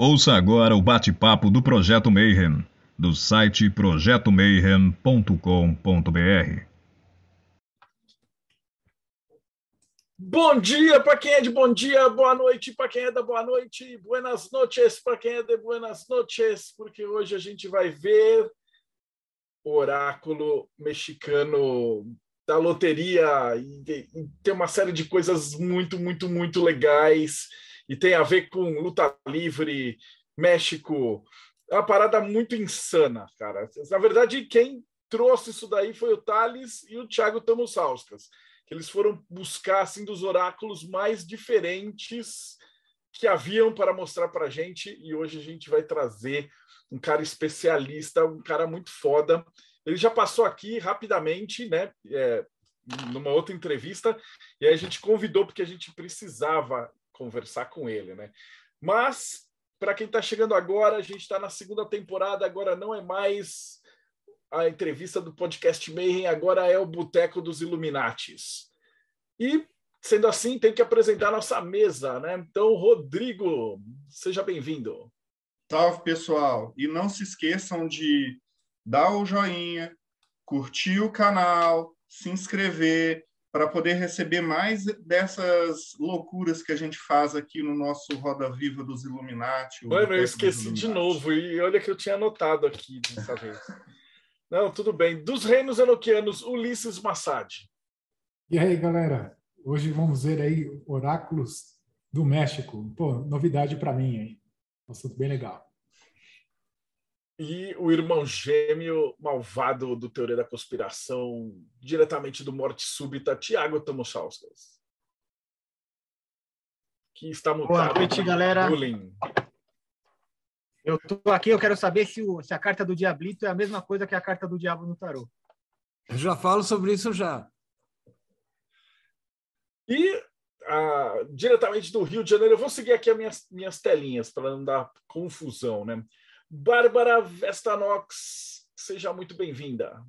Ouça agora o bate-papo do Projeto Mayhem, do site projetomayhem.com.br. Bom dia para quem é de bom dia, boa noite para quem é da boa noite, buenas noches para quem é de buenas noches, porque hoje a gente vai ver o oráculo mexicano da loteria e, e tem uma série de coisas muito, muito, muito legais e tem a ver com luta livre, México. É uma parada muito insana, cara. Na verdade, quem trouxe isso daí foi o Thales e o Thiago Tamusauskas, que eles foram buscar assim dos oráculos mais diferentes que haviam para mostrar para a gente e hoje a gente vai trazer um cara especialista, um cara muito foda. Ele já passou aqui rapidamente, né? É, numa outra entrevista, e aí a gente convidou porque a gente precisava conversar com ele, né? Mas, para quem está chegando agora, a gente está na segunda temporada, agora não é mais a entrevista do podcast Mayhem, agora é o Boteco dos Illuminatis. E, sendo assim, tem que apresentar nossa mesa, né? Então, Rodrigo, seja bem-vindo. Salve, pessoal! E não se esqueçam de dar o joinha, curtir o canal, se inscrever, para poder receber mais dessas loucuras que a gente faz aqui no nosso Roda Viva dos Illuminati. Mano, eu esqueci de novo, e olha que eu tinha anotado aqui dessa vez. Não, tudo bem. Dos reinos enoquianos, Ulisses Massad. E aí, galera? Hoje vamos ver aí oráculos do México. Pô, novidade para mim, hein? Um assunto bem legal e o irmão gêmeo malvado do Teoria da Conspiração, diretamente do Morte Súbita, Tiago Tamosauskas. Que está mutado. Boa noite, galera. Bullying. Eu estou aqui, eu quero saber se, o, se a carta do Diablito é a mesma coisa que a carta do Diabo no tarô. Eu já falo sobre isso já. E ah, diretamente do Rio de Janeiro, eu vou seguir aqui as minhas, minhas telinhas para não dar confusão, né? Bárbara Vestanox, seja muito bem-vinda.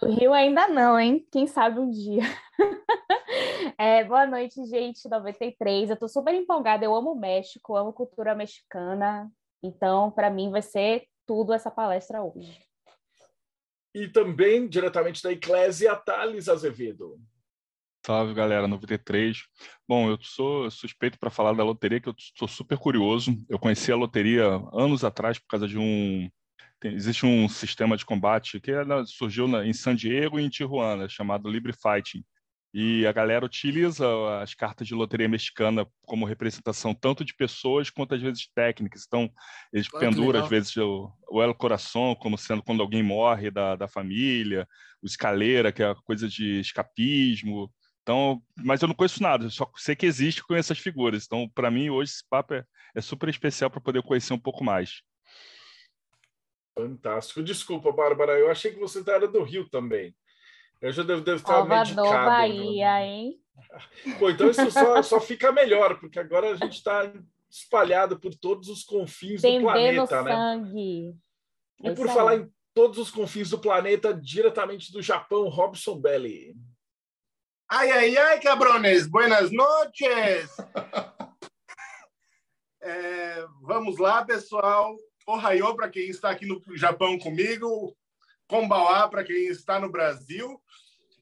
Do Rio ainda não, hein? Quem sabe um dia. é, boa noite, gente, 93. Eu tô super empolgada, eu amo o México, amo cultura mexicana. Então, para mim, vai ser tudo essa palestra hoje. E também, diretamente da Eclésia, Thales Azevedo. Salve, galera, 93. Bom, eu sou suspeito para falar da loteria, que eu sou super curioso. Eu conheci a loteria anos atrás por causa de um. Tem, existe um sistema de combate que surgiu na, em San Diego e em Tijuana, chamado Libre Fighting. E a galera utiliza as cartas de loteria mexicana como representação tanto de pessoas quanto às vezes técnicas. Então, eles ah, penduram às vezes o, o El Coração como sendo quando alguém morre da, da família, o Escaleira, que é a coisa de escapismo. Então, mas eu não conheço nada, eu só sei que existe com essas figuras. Então, para mim, hoje esse papo é, é super especial para poder conhecer um pouco mais. Fantástico. Desculpa, Bárbara, eu achei que você era do Rio também. Eu já devo, devo estar Salvador, medicado. Bahia, né? hein? Pô, então isso só, só fica melhor, porque agora a gente está espalhado por todos os confins do planeta, né? sangue. E é por falar em todos os confins do planeta, diretamente do Japão, Robson Belli. Ay, ay, ay, cabrones, buenas noches! É, vamos lá, pessoal. Ohayô para quem está aqui no Japão comigo, Kombawa para quem está no Brasil,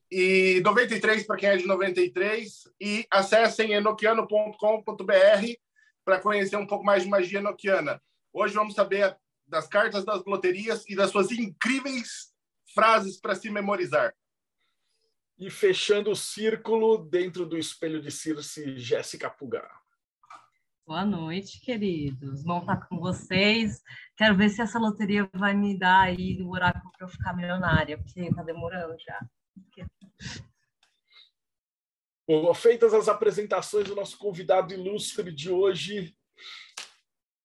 e 93 para quem é de 93, e acessem enoquiano.com.br para conhecer um pouco mais de magia enoquiana. Hoje vamos saber das cartas das loterias e das suas incríveis frases para se memorizar. E fechando o círculo dentro do espelho de Circe, Jéssica Pugar. Boa noite, queridos. Bom estar com vocês. Quero ver se essa loteria vai me dar aí o oráculo para eu ficar milionária, porque está demorando já. Bom, feitas as apresentações do nosso convidado ilustre de hoje,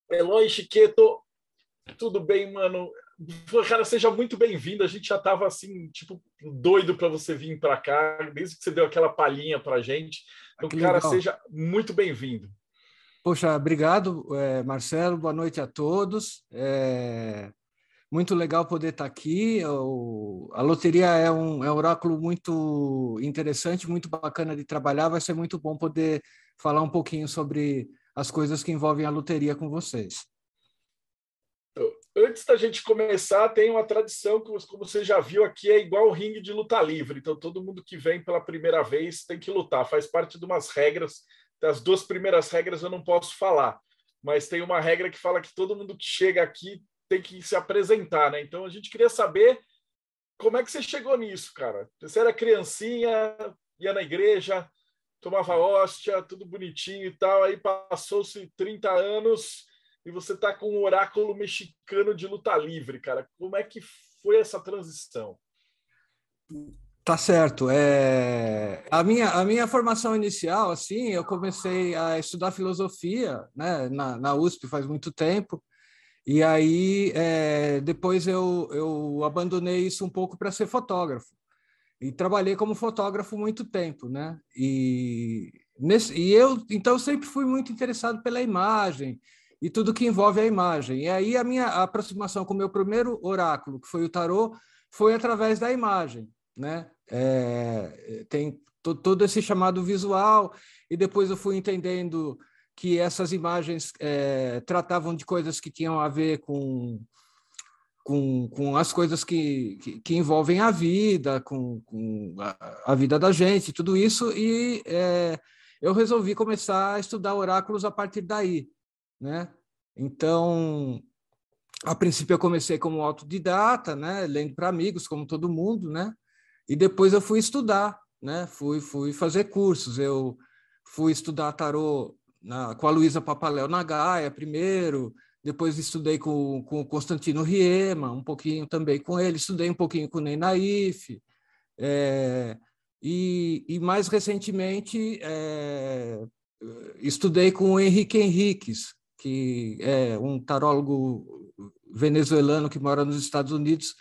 Eloy Chiqueto. Tudo bem, mano? Cara, seja muito bem-vindo. A gente já estava assim, tipo, doido para você vir para cá, desde que você deu aquela palhinha para a gente. Então, cara, legal. seja muito bem-vindo. Poxa, obrigado, é, Marcelo. Boa noite a todos. É muito legal poder estar aqui. O, a loteria é um, é um oráculo muito interessante, muito bacana de trabalhar. Vai ser muito bom poder falar um pouquinho sobre as coisas que envolvem a loteria com vocês. Antes da gente começar, tem uma tradição que, como você já viu aqui, é igual o ringue de luta livre. Então, todo mundo que vem pela primeira vez tem que lutar. Faz parte de umas regras. Das duas primeiras regras eu não posso falar, mas tem uma regra que fala que todo mundo que chega aqui tem que se apresentar, né? Então, a gente queria saber como é que você chegou nisso, cara. Você era criancinha, ia na igreja, tomava hóstia, tudo bonitinho e tal. Aí passou-se 30 anos e você tá com um oráculo mexicano de luta livre, cara. Como é que foi essa transição? Tá certo. É... A, minha, a minha formação inicial, assim, eu comecei a estudar filosofia né, na, na USP faz muito tempo. E aí, é, depois eu, eu abandonei isso um pouco para ser fotógrafo. E trabalhei como fotógrafo muito tempo, né? E, nesse, e eu, então, sempre fui muito interessado pela imagem e tudo que envolve a imagem. E aí, a minha aproximação com o meu primeiro oráculo, que foi o tarô, foi através da imagem, né? É, tem todo esse chamado visual, e depois eu fui entendendo que essas imagens é, tratavam de coisas que tinham a ver com, com, com as coisas que, que, que envolvem a vida, com, com a, a, vida da gente, tudo isso, e é, eu resolvi começar a estudar oráculos a partir daí, né? Então, a princípio eu comecei como autodidata, né, lendo para amigos, como todo mundo, né? E depois eu fui estudar, né? Fui fui fazer cursos. Eu fui estudar tarô na, com a Luísa Papaléu na Gaia primeiro, depois estudei com, com o Constantino Riema, um pouquinho também com ele, estudei um pouquinho com o Ney Naif, é, e, e, mais recentemente é, estudei com o Henrique Henriques, que é um tarólogo venezuelano que mora nos Estados Unidos,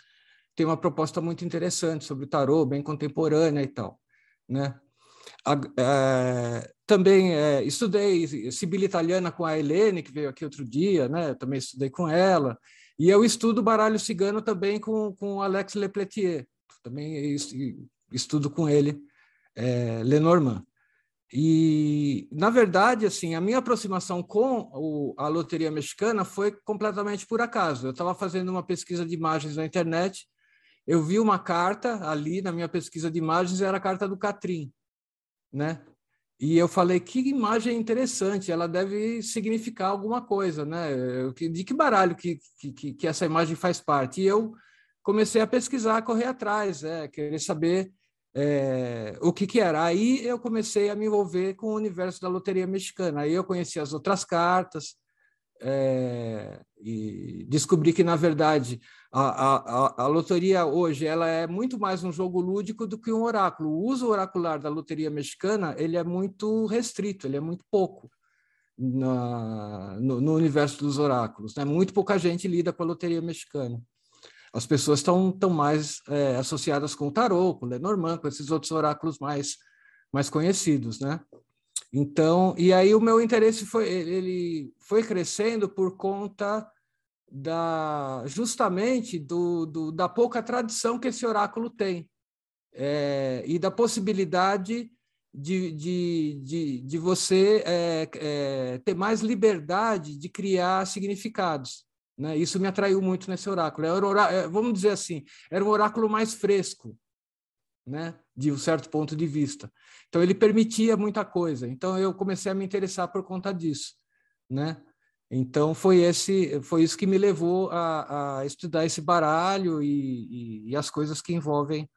tem uma proposta muito interessante sobre o tarô, bem contemporânea e tal, né? É, também é, estudei Sibila Italiana com a Helene, que veio aqui outro dia, né? também estudei com ela. E eu estudo baralho cigano também com, com Alex Lepletier, também estudo com ele, é, Lenormand. E, na verdade, assim, a minha aproximação com o, a loteria mexicana foi completamente por acaso. Eu estava fazendo uma pesquisa de imagens na internet, eu vi uma carta ali na minha pesquisa de imagens, era a carta do Catrim né? E eu falei que imagem interessante, ela deve significar alguma coisa, né? De que baralho que, que, que essa imagem faz parte? E eu comecei a pesquisar, a correr atrás, é, querer saber é, o que, que era. Aí eu comecei a me envolver com o universo da loteria mexicana. Aí eu conheci as outras cartas é, e descobri que, na verdade, a, a, a, loteria hoje ela é muito mais um jogo lúdico do que um oráculo. O uso oracular da loteria mexicana ele é muito restrito, ele é muito pouco na, no, no, universo dos oráculos. Né? Muito pouca gente lida com a loteria mexicana. As pessoas estão tão mais é, associadas com o tarô, com o Lenormand, com esses outros oráculos mais, mais conhecidos, né? Então, e aí o meu interesse foi ele foi crescendo por conta da justamente do, do, da pouca tradição que esse oráculo tem é, e da possibilidade de, de, de, de você é, é, ter mais liberdade de criar significados. Né? Isso me atraiu muito nesse oráculo. Era oráculo, é, vamos dizer assim, era um oráculo mais fresco, né? de um certo ponto de vista. Então, ele permitia muita coisa. Então, eu comecei a me interessar por conta disso. Né? Então foi esse, foi isso que me levou a, a estudar esse baralho e, e, e, as coisas que envolvem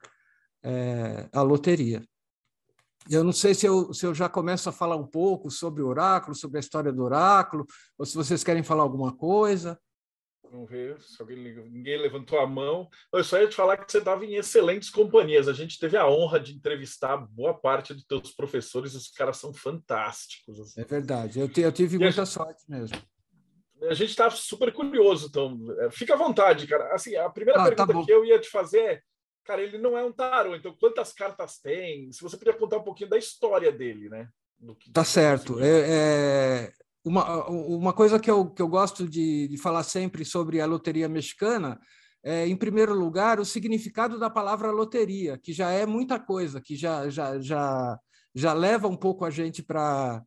é, a loteria. Eu não sei se eu, se eu já começo a falar um pouco sobre o oráculo, sobre a história do oráculo, ou se vocês querem falar alguma coisa. Vamos ver se alguém, ninguém levantou a mão. Eu só ia te falar que você estava em excelentes companhias. A gente teve a honra de entrevistar boa parte dos teus professores, os caras são fantásticos. Assim. É verdade, eu, te, eu tive e muita gente... sorte mesmo a gente está super curioso, então é, fica à vontade, cara. Assim, a primeira ah, tá pergunta tá que eu ia te fazer é, cara, ele não é um tarô, então quantas cartas tem? Se você podia contar um pouquinho da história dele, né? Que, tá certo. É, é, uma, uma coisa que eu, que eu gosto de, de falar sempre sobre a loteria mexicana é, em primeiro lugar, o significado da palavra loteria, que já é muita coisa, que já, já, já, já leva um pouco a gente para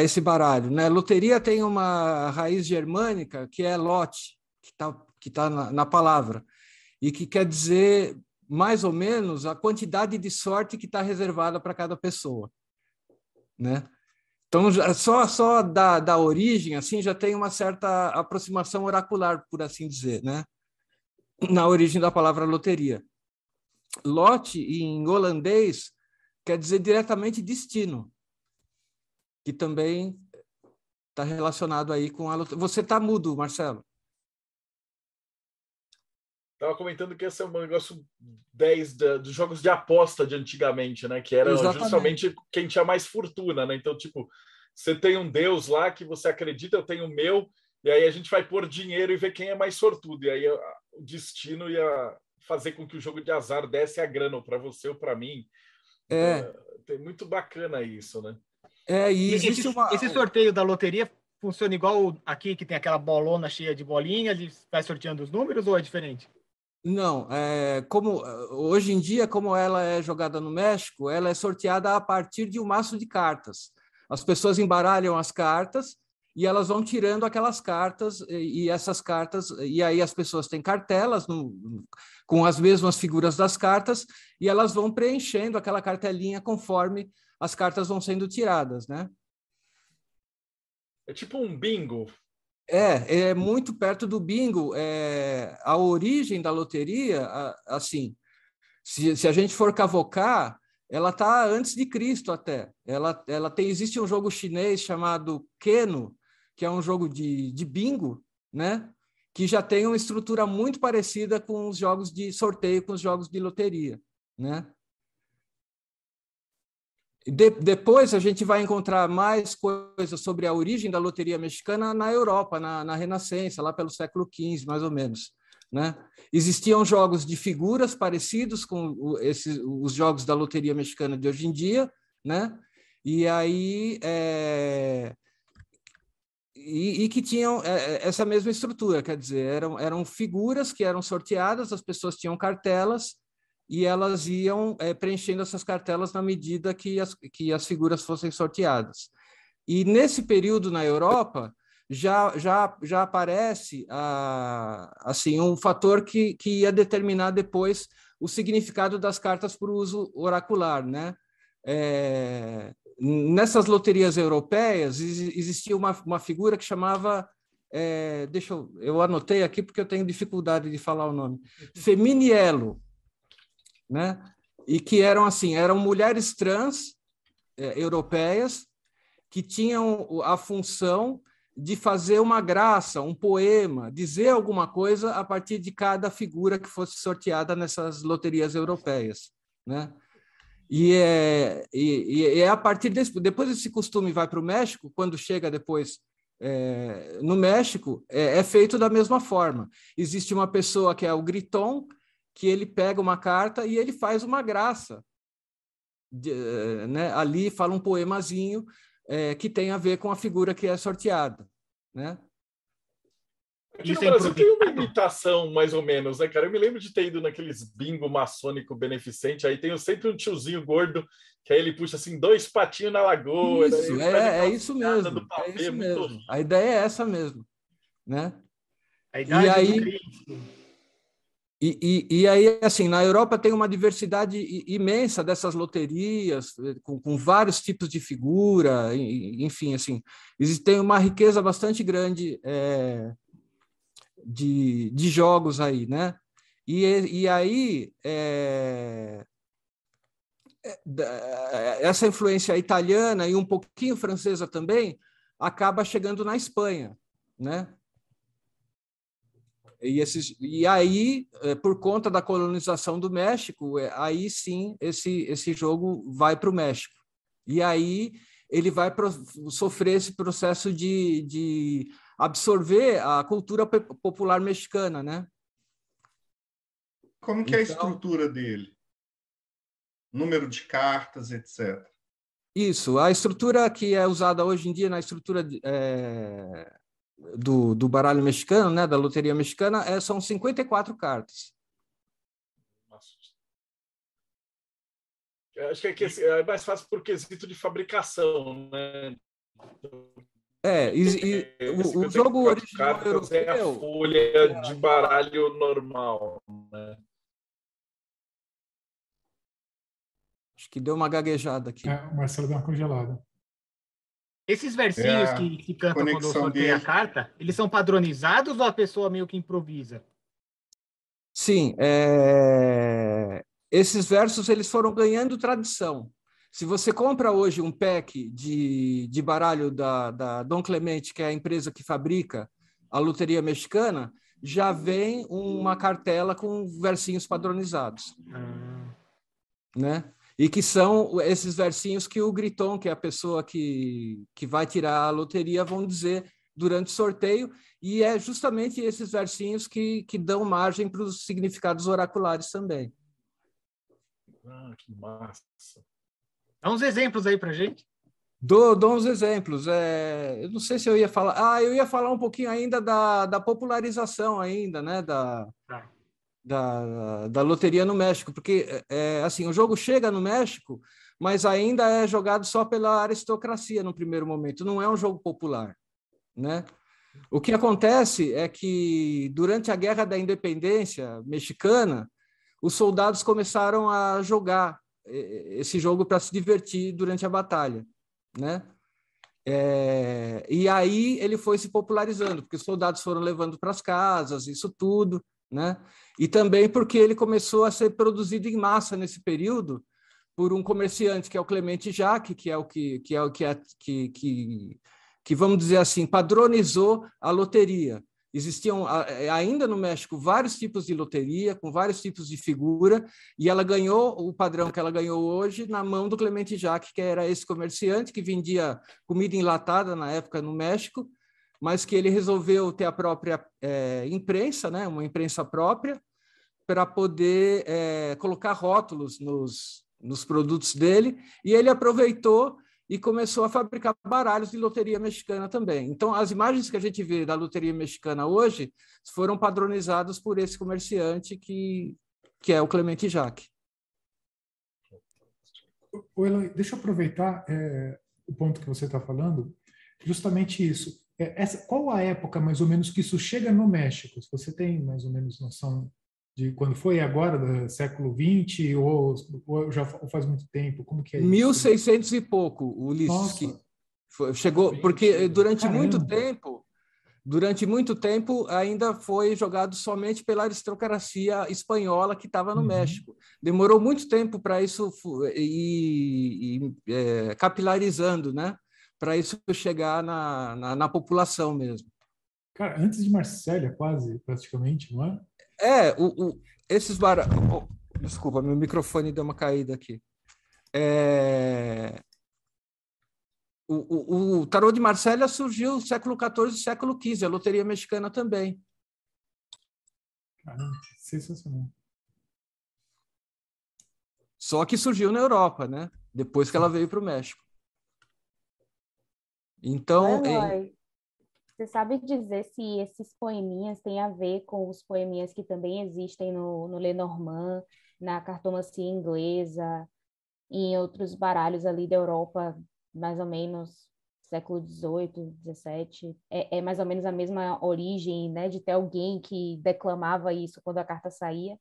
esse baralho. Né? Loteria tem uma raiz germânica que é lote, que está que tá na, na palavra, e que quer dizer mais ou menos a quantidade de sorte que está reservada para cada pessoa. Né? Então, só, só da, da origem, assim, já tem uma certa aproximação oracular, por assim dizer, né? na origem da palavra loteria. Lote, em holandês, quer dizer diretamente destino que também está relacionado aí com a luta. Você está mudo, Marcelo? Estava comentando que esse é um negócio 10 dos jogos de aposta de antigamente, né? Que era Exatamente. justamente quem tinha mais fortuna, né? Então, tipo, você tem um deus lá que você acredita, eu tenho o meu, e aí a gente vai pôr dinheiro e ver quem é mais sortudo. E aí o destino ia fazer com que o jogo de azar desse a grana para você ou para mim. É. Então, é muito bacana isso, né? É, e existe esse, uma... esse sorteio da loteria funciona igual aqui, que tem aquela bolona cheia de bolinhas e vai sorteando os números, ou é diferente? Não, é, como hoje em dia, como ela é jogada no México, ela é sorteada a partir de um maço de cartas. As pessoas embaralham as cartas e elas vão tirando aquelas cartas e, e essas cartas e aí as pessoas têm cartelas no, com as mesmas figuras das cartas e elas vão preenchendo aquela cartelinha conforme as cartas vão sendo tiradas, né? É tipo um bingo. É, é muito perto do bingo. É, a origem da loteria, assim, se, se a gente for cavocar, ela está antes de Cristo até. Ela, ela tem, existe um jogo chinês chamado Keno, que é um jogo de, de bingo, né? Que já tem uma estrutura muito parecida com os jogos de sorteio, com os jogos de loteria, né? De, depois a gente vai encontrar mais coisas sobre a origem da loteria mexicana na Europa, na, na Renascença, lá pelo século XV, mais ou menos. Né? Existiam jogos de figuras parecidos com esses, os jogos da loteria mexicana de hoje em dia, né? E aí é... e, e, que tinham é, é, essa mesma estrutura, quer dizer, eram, eram figuras que eram sorteadas, as pessoas tinham cartelas e elas iam é, preenchendo essas cartelas na medida que as, que as figuras fossem sorteadas. E nesse período na Europa já, já, já aparece ah, assim um fator que, que ia determinar depois o significado das cartas para o uso oracular, né? É, nessas loterias europeias existia uma, uma figura que chamava é, deixa eu, eu anotei aqui porque eu tenho dificuldade de falar o nome Feminielo né? E que eram assim, eram mulheres trans é, europeias que tinham a função de fazer uma graça, um poema, dizer alguma coisa a partir de cada figura que fosse sorteada nessas loterias europeias, né? E é, e, e é a partir desse, depois esse costume vai para o México, quando chega depois é, no México, é, é, feito da mesma forma. Existe uma pessoa que é o griton, que ele pega uma carta e ele faz uma graça. De, né? Ali fala um poemazinho é, que tem a ver com a figura que é sorteada. Né? Aqui no Brasil tem uma imitação, mais ou menos, né, cara? Eu me lembro de ter ido naqueles bingo maçônico beneficente, aí tem sempre um tiozinho gordo, que aí ele puxa assim dois patinhos na lagoa. Isso, né? é, é isso mesmo. é isso mesmo. A ideia é essa mesmo. Né? A idade e aí, e, e, e, aí, assim, na Europa tem uma diversidade imensa dessas loterias, eh, com, com vários tipos de figura, enfim, assim, tem uma riqueza bastante grande é, de, de jogos aí, né? E, e aí, é, essa influência italiana e um pouquinho francesa também acaba chegando na Espanha, né? E, esses, e aí, eh, por conta da colonização do México, eh, aí sim esse, esse jogo vai para o México. E aí ele vai pro, sofrer esse processo de, de absorver a cultura popular mexicana, né? Como que então, é a então estrutura dele? Número de cartas, etc. Isso, a estrutura que é usada hoje em dia na estrutura é, do, do baralho mexicano, né, da loteria mexicana, é, são 54 cartas. Acho que é, que é mais fácil por quesito de fabricação, né? É, e, e o, o jogo original europeu... É a folha de baralho normal, né? Acho que deu uma gaguejada aqui. É, o Marcelo deu uma congelada. Esses versinhos É, que se cantam quando sorteia a dele. carta, eles são padronizados ou a pessoa meio que improvisa? Sim, é, esses versos eles foram ganhando tradição. Se você compra hoje um pack de, de baralho da, da Dom Clemente, que é a empresa que fabrica a loteria mexicana, já vem uma cartela com versinhos padronizados, né? E que são esses versinhos que o Griton, que é a pessoa que, que vai tirar a loteria, vão dizer durante o sorteio, e é justamente esses versinhos que, que dão margem para os significados oraculares também. Ah, que massa. Dá uns exemplos aí pra gente. Dou, dou uns exemplos. É, eu não sei se eu ia falar. Ah, eu ia falar um pouquinho ainda da, da popularização ainda, né? Da, Tá. Da, da loteria no México, porque é, assim o jogo chega no México, mas ainda é jogado só pela aristocracia no primeiro momento. Não é um jogo popular, né? O que acontece é que durante a Guerra da Independência mexicana, os soldados começaram a jogar eh, esse jogo para se divertir durante a batalha, né? É, e aí ele foi se popularizando, porque os soldados foram levando para as casas, isso tudo, né? E também porque ele começou a ser produzido em massa nesse período por um comerciante que é o Clemente Jacques, que é o que que é o que é, que, que que vamos dizer assim padronizou a loteria. Existiam a- ainda no México vários tipos de loteria com vários tipos de figura e ela ganhou o padrão que ela ganhou hoje na mão do Clemente Jacques, que era esse comerciante que vendia comida enlatada na época no México, mas que ele resolveu ter a própria eh, imprensa, né, uma imprensa própria, para poder eh, colocar rótulos nos, nos produtos dele, e ele aproveitou e começou a fabricar baralhos de loteria mexicana também. Então, as imagens que a gente vê da loteria mexicana hoje foram padronizadas por esse comerciante que, que é o Clemente Jacques. Ô, Eloy, deixa eu aproveitar é, o ponto que você está falando, justamente isso. É, essa, qual a época, mais ou menos, que isso chega no México? Você tem mais ou menos noção de quando foi agora, do século XX, ou, ou já faz muito tempo? Como que é isso? 1600 e pouco, Ulisses. Nossa. que foi- chegou, porque cedo. durante Caramba. muito tempo, durante muito tempo ainda foi jogado somente pela aristocracia espanhola que estava no Uhum. México. Demorou muito tempo para isso ir, ir, é, capilarizando, né? Para isso chegar na, na, na população mesmo. Cara, antes de Marsella, quase, praticamente, não é? É, o, o- esses bara... oh, desculpa, meu microfone deu uma caída aqui. É, O, o, o tarô de Marsella surgiu no século XIV e século XV, a loteria mexicana também. Caramba, sensacional. Só que surgiu na Europa, né? Depois que ela veio para o México. Então, Eloy, Você sabe dizer se esses poeminhas têm a ver com os poeminhas que também existem no, no Lenormand, na cartomancia inglesa, em outros baralhos ali da Europa, mais ou menos século XVIII, XVII? É, é mais ou menos a mesma origem, né, de ter alguém que declamava isso quando a carta saía?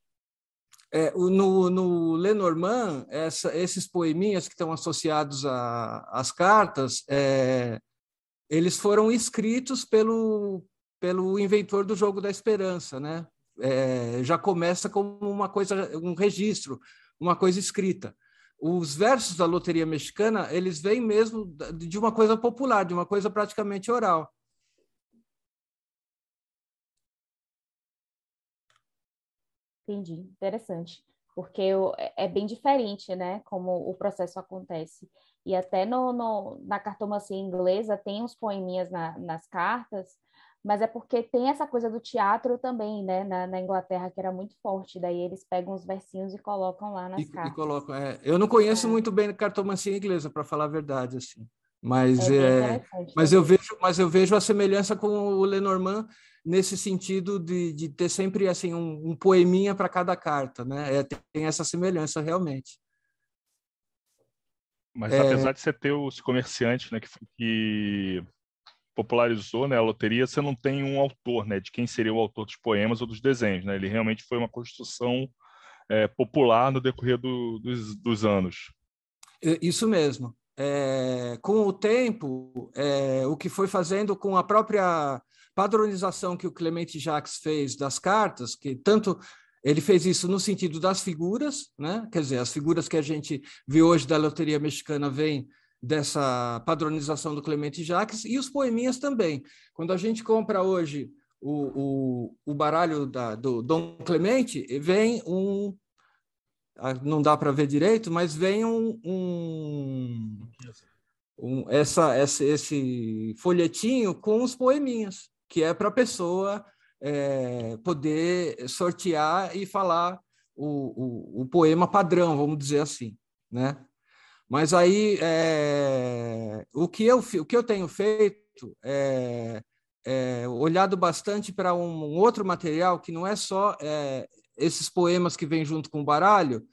É, no, no Lenormand, essa, esses poeminhas que estão associados às cartas, é, eles foram escritos pelo, pelo inventor do jogo da esperança, né? É, já começa como uma coisa, um registro, uma coisa escrita. Os versos da loteria mexicana, eles vêm mesmo de uma coisa popular, de uma coisa praticamente oral. Entendi, interessante. Porque é é bem diferente, né? Como o processo acontece. E até no, no- na cartomancia inglesa tem uns poeminhas na- nas cartas, mas é porque tem essa coisa do teatro também, né? Na, na Inglaterra, que era muito forte. Daí eles pegam os versinhos e colocam lá nas E, e cartas. colocam. é, eu não conheço É. muito bem cartomancia inglesa, para falar a verdade, assim. Mas É é, Mas eu vejo, mas eu vejo a semelhança com o Lenormand nesse sentido de, de ter sempre assim um, um poeminha para cada carta, né? É, tem essa semelhança realmente. Mas é... apesar de você ter os comerciantes, né, que, que popularizou né, a loteria, você não tem um autor, né, de quem seria o autor dos poemas ou dos desenhos, né? Ele realmente foi uma construção é, popular no decorrer do, dos, dos, anos. Isso mesmo. É, com o tempo, é, o que foi fazendo com a própria padronização que o Clemente Jacques fez das cartas, que tanto ele fez isso no sentido das figuras, né? quer dizer, as figuras que a gente vê hoje da loteria mexicana vêm dessa padronização do Clemente Jacques e os poeminhas também. Quando a gente compra hoje o, o, o baralho da, do Dom Clemente, vem um. Ah, não dá para ver direito, mas vem um, um, um essa, essa, esse folhetinho com os poeminhas, que é para a pessoa é, poder sortear e falar o, o, o, poema padrão, vamos dizer assim, né? Mas aí é, o, que eu, o que eu tenho feito é, é olhado bastante para um, um, outro material que não é só é, esses poemas que vêm junto com o baralho,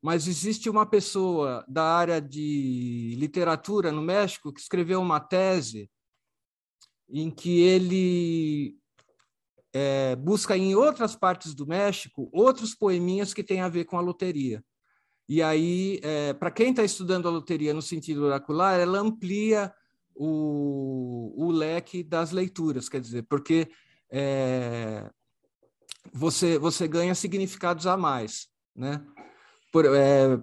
mas existe uma pessoa da área de literatura no México que escreveu uma tese em que ele é, busca em outras partes do México outros poeminhas que têm a ver com a loteria. E aí, é, para quem está estudando a loteria no sentido oracular, ela amplia o, o leque das leituras, quer dizer, porque é, você, você ganha significados a mais. Né? Por, é,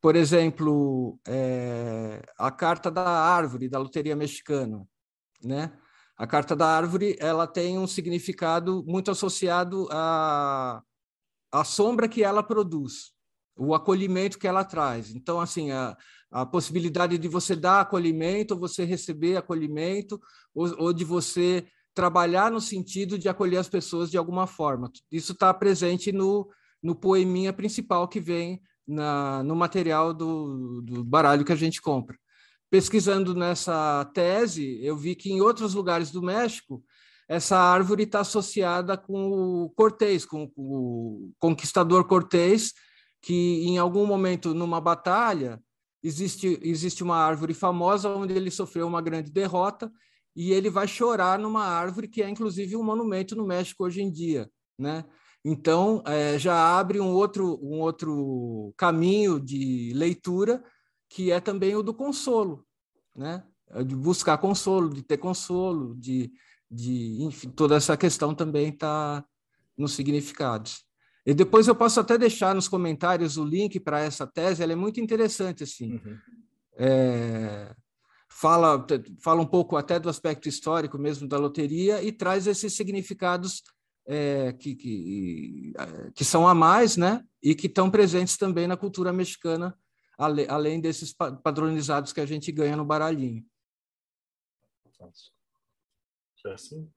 por exemplo, é, a carta da árvore da loteria mexicana, né? A carta da árvore ela tem um significado muito associado à, à sombra que ela produz, o acolhimento que ela traz. Então, assim, a, a possibilidade de você dar acolhimento, você receber acolhimento, ou, ou de você trabalhar no sentido de acolher as pessoas de alguma forma. Isso está presente no, no poeminha principal que vem na, no material do, do baralho que a gente compra pesquisando nessa tese, eu vi que em outros lugares do México, essa árvore está associada com o Cortés, com o conquistador Cortés, que em algum momento numa batalha existe existe uma árvore famosa onde ele sofreu uma grande derrota e ele vai chorar numa árvore que é inclusive um monumento no México hoje em dia, né? Então é, já abre um outro um outro caminho de leitura que é também o do consolo, né? É de buscar consolo, de ter consolo, de, de enfim, toda essa questão também está nos significados. E depois eu posso até deixar nos comentários o link para essa tese, ela é muito interessante, assim. Uhum. É, fala, fala um pouco até do aspecto histórico mesmo da loteria e traz esses significados é, que, que, que são a mais, né? E que estão presentes também na cultura mexicana além desses padronizados que a gente ganha no baralhinho. É assim?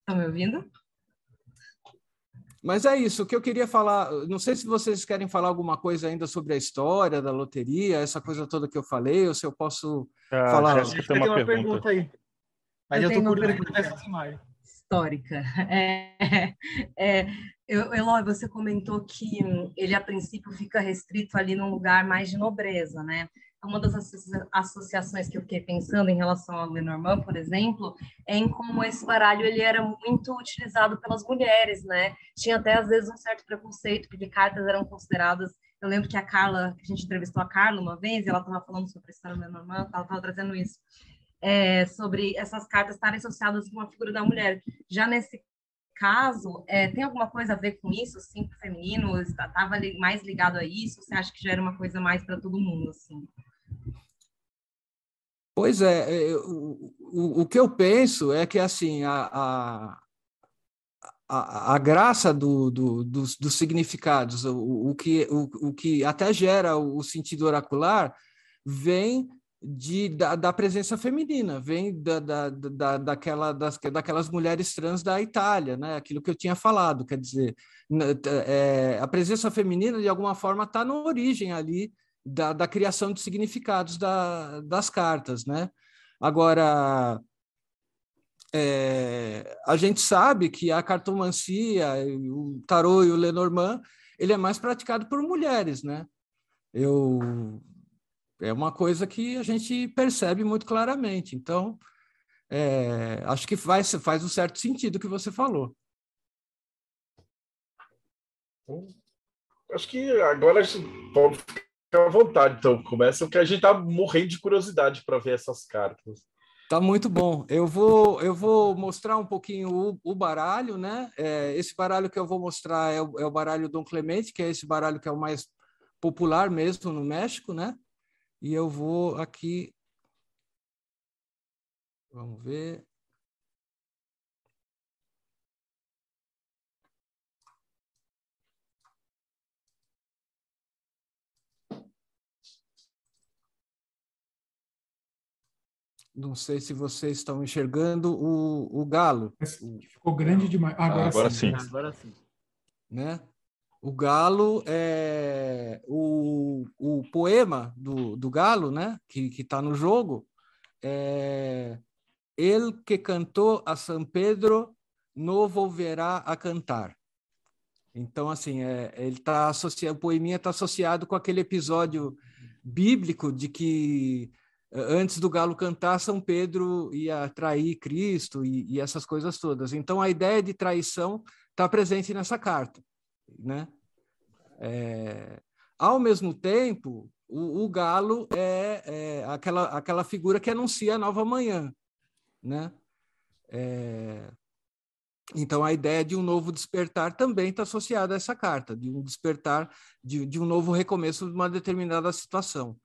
Estão me ouvindo? Mas é isso, o que eu queria falar, não sei se vocês querem falar alguma coisa ainda sobre a história da loteria, essa coisa toda que eu falei, ou se eu posso ah, falar. Que tem uma, uma pergunta. pergunta. aí. Mas eu estou curioso com essa imagem. Histórica. É, é, eu, Eloy, você comentou que ele, a princípio, fica restrito ali num lugar mais de nobreza, né? Uma das associações que eu fiquei pensando em relação ao Lenormand, por exemplo, é em como esse baralho ele era muito utilizado pelas mulheres, né? Tinha até, às vezes, um certo preconceito, porque cartas eram consideradas... Eu lembro que a Carla, a gente entrevistou a Carla uma vez, e ela estava falando sobre a história do Lenormand, ela estava trazendo isso. É, sobre essas cartas estarem associadas com a figura da mulher. Já nesse caso, é, tem alguma coisa a ver com isso, assim, o feminino? Estava mais ligado a isso? Você acha que já era uma coisa mais para todo mundo, assim? Pois é, é o, o, o, que eu penso é que, assim, a, a, a, a graça do, do, dos, dos significados, o, o, que, o, o que até gera o sentido oracular, vem de, da, da, presença feminina, vem da, da, da, daquela, das, daquelas mulheres trans da Itália, né? aquilo que eu tinha falado, quer dizer, é, a presença feminina, de alguma forma, está na origem ali da, da criação de significados da, das cartas. Né? Agora, é, a gente sabe que a cartomancia, o tarô e o Lenormand, ele é mais praticado por mulheres, né? Eu é uma coisa que a gente percebe muito claramente. Então, é, acho que faz, faz um certo sentido o que você falou. Acho que agora a gente pode ficar à vontade, então. Começa, porque a gente está morrendo de curiosidade para ver essas cartas. Tá muito bom. Eu vou, eu vou mostrar um pouquinho o, o baralho, né? É, esse baralho que eu vou mostrar é o, é o baralho Dom Clemente, que é esse baralho que é o mais popular mesmo no México, né? E eu vou aqui. Vamos ver. Não sei se vocês estão enxergando o, o galo. Ficou grande demais. Agora, ah, agora sim. sim. Agora sim. Né? O galo é o, o poema do, do galo, né? Que está no jogo. É ele que cantou a São Pedro não volverá a cantar. Então, assim, é, ele está associado, o poeminha está associado com aquele episódio bíblico de que antes do galo cantar, São Pedro ia trair Cristo e, e essas coisas todas. Então, a ideia de traição está presente nessa carta, né? É, ao mesmo tempo, o, o galo é, é, aquela, aquela figura que anuncia a nova manhã, né? É, então, a ideia de um novo despertar também está associada a essa carta, de um despertar, de, de um novo recomeço de uma determinada situação.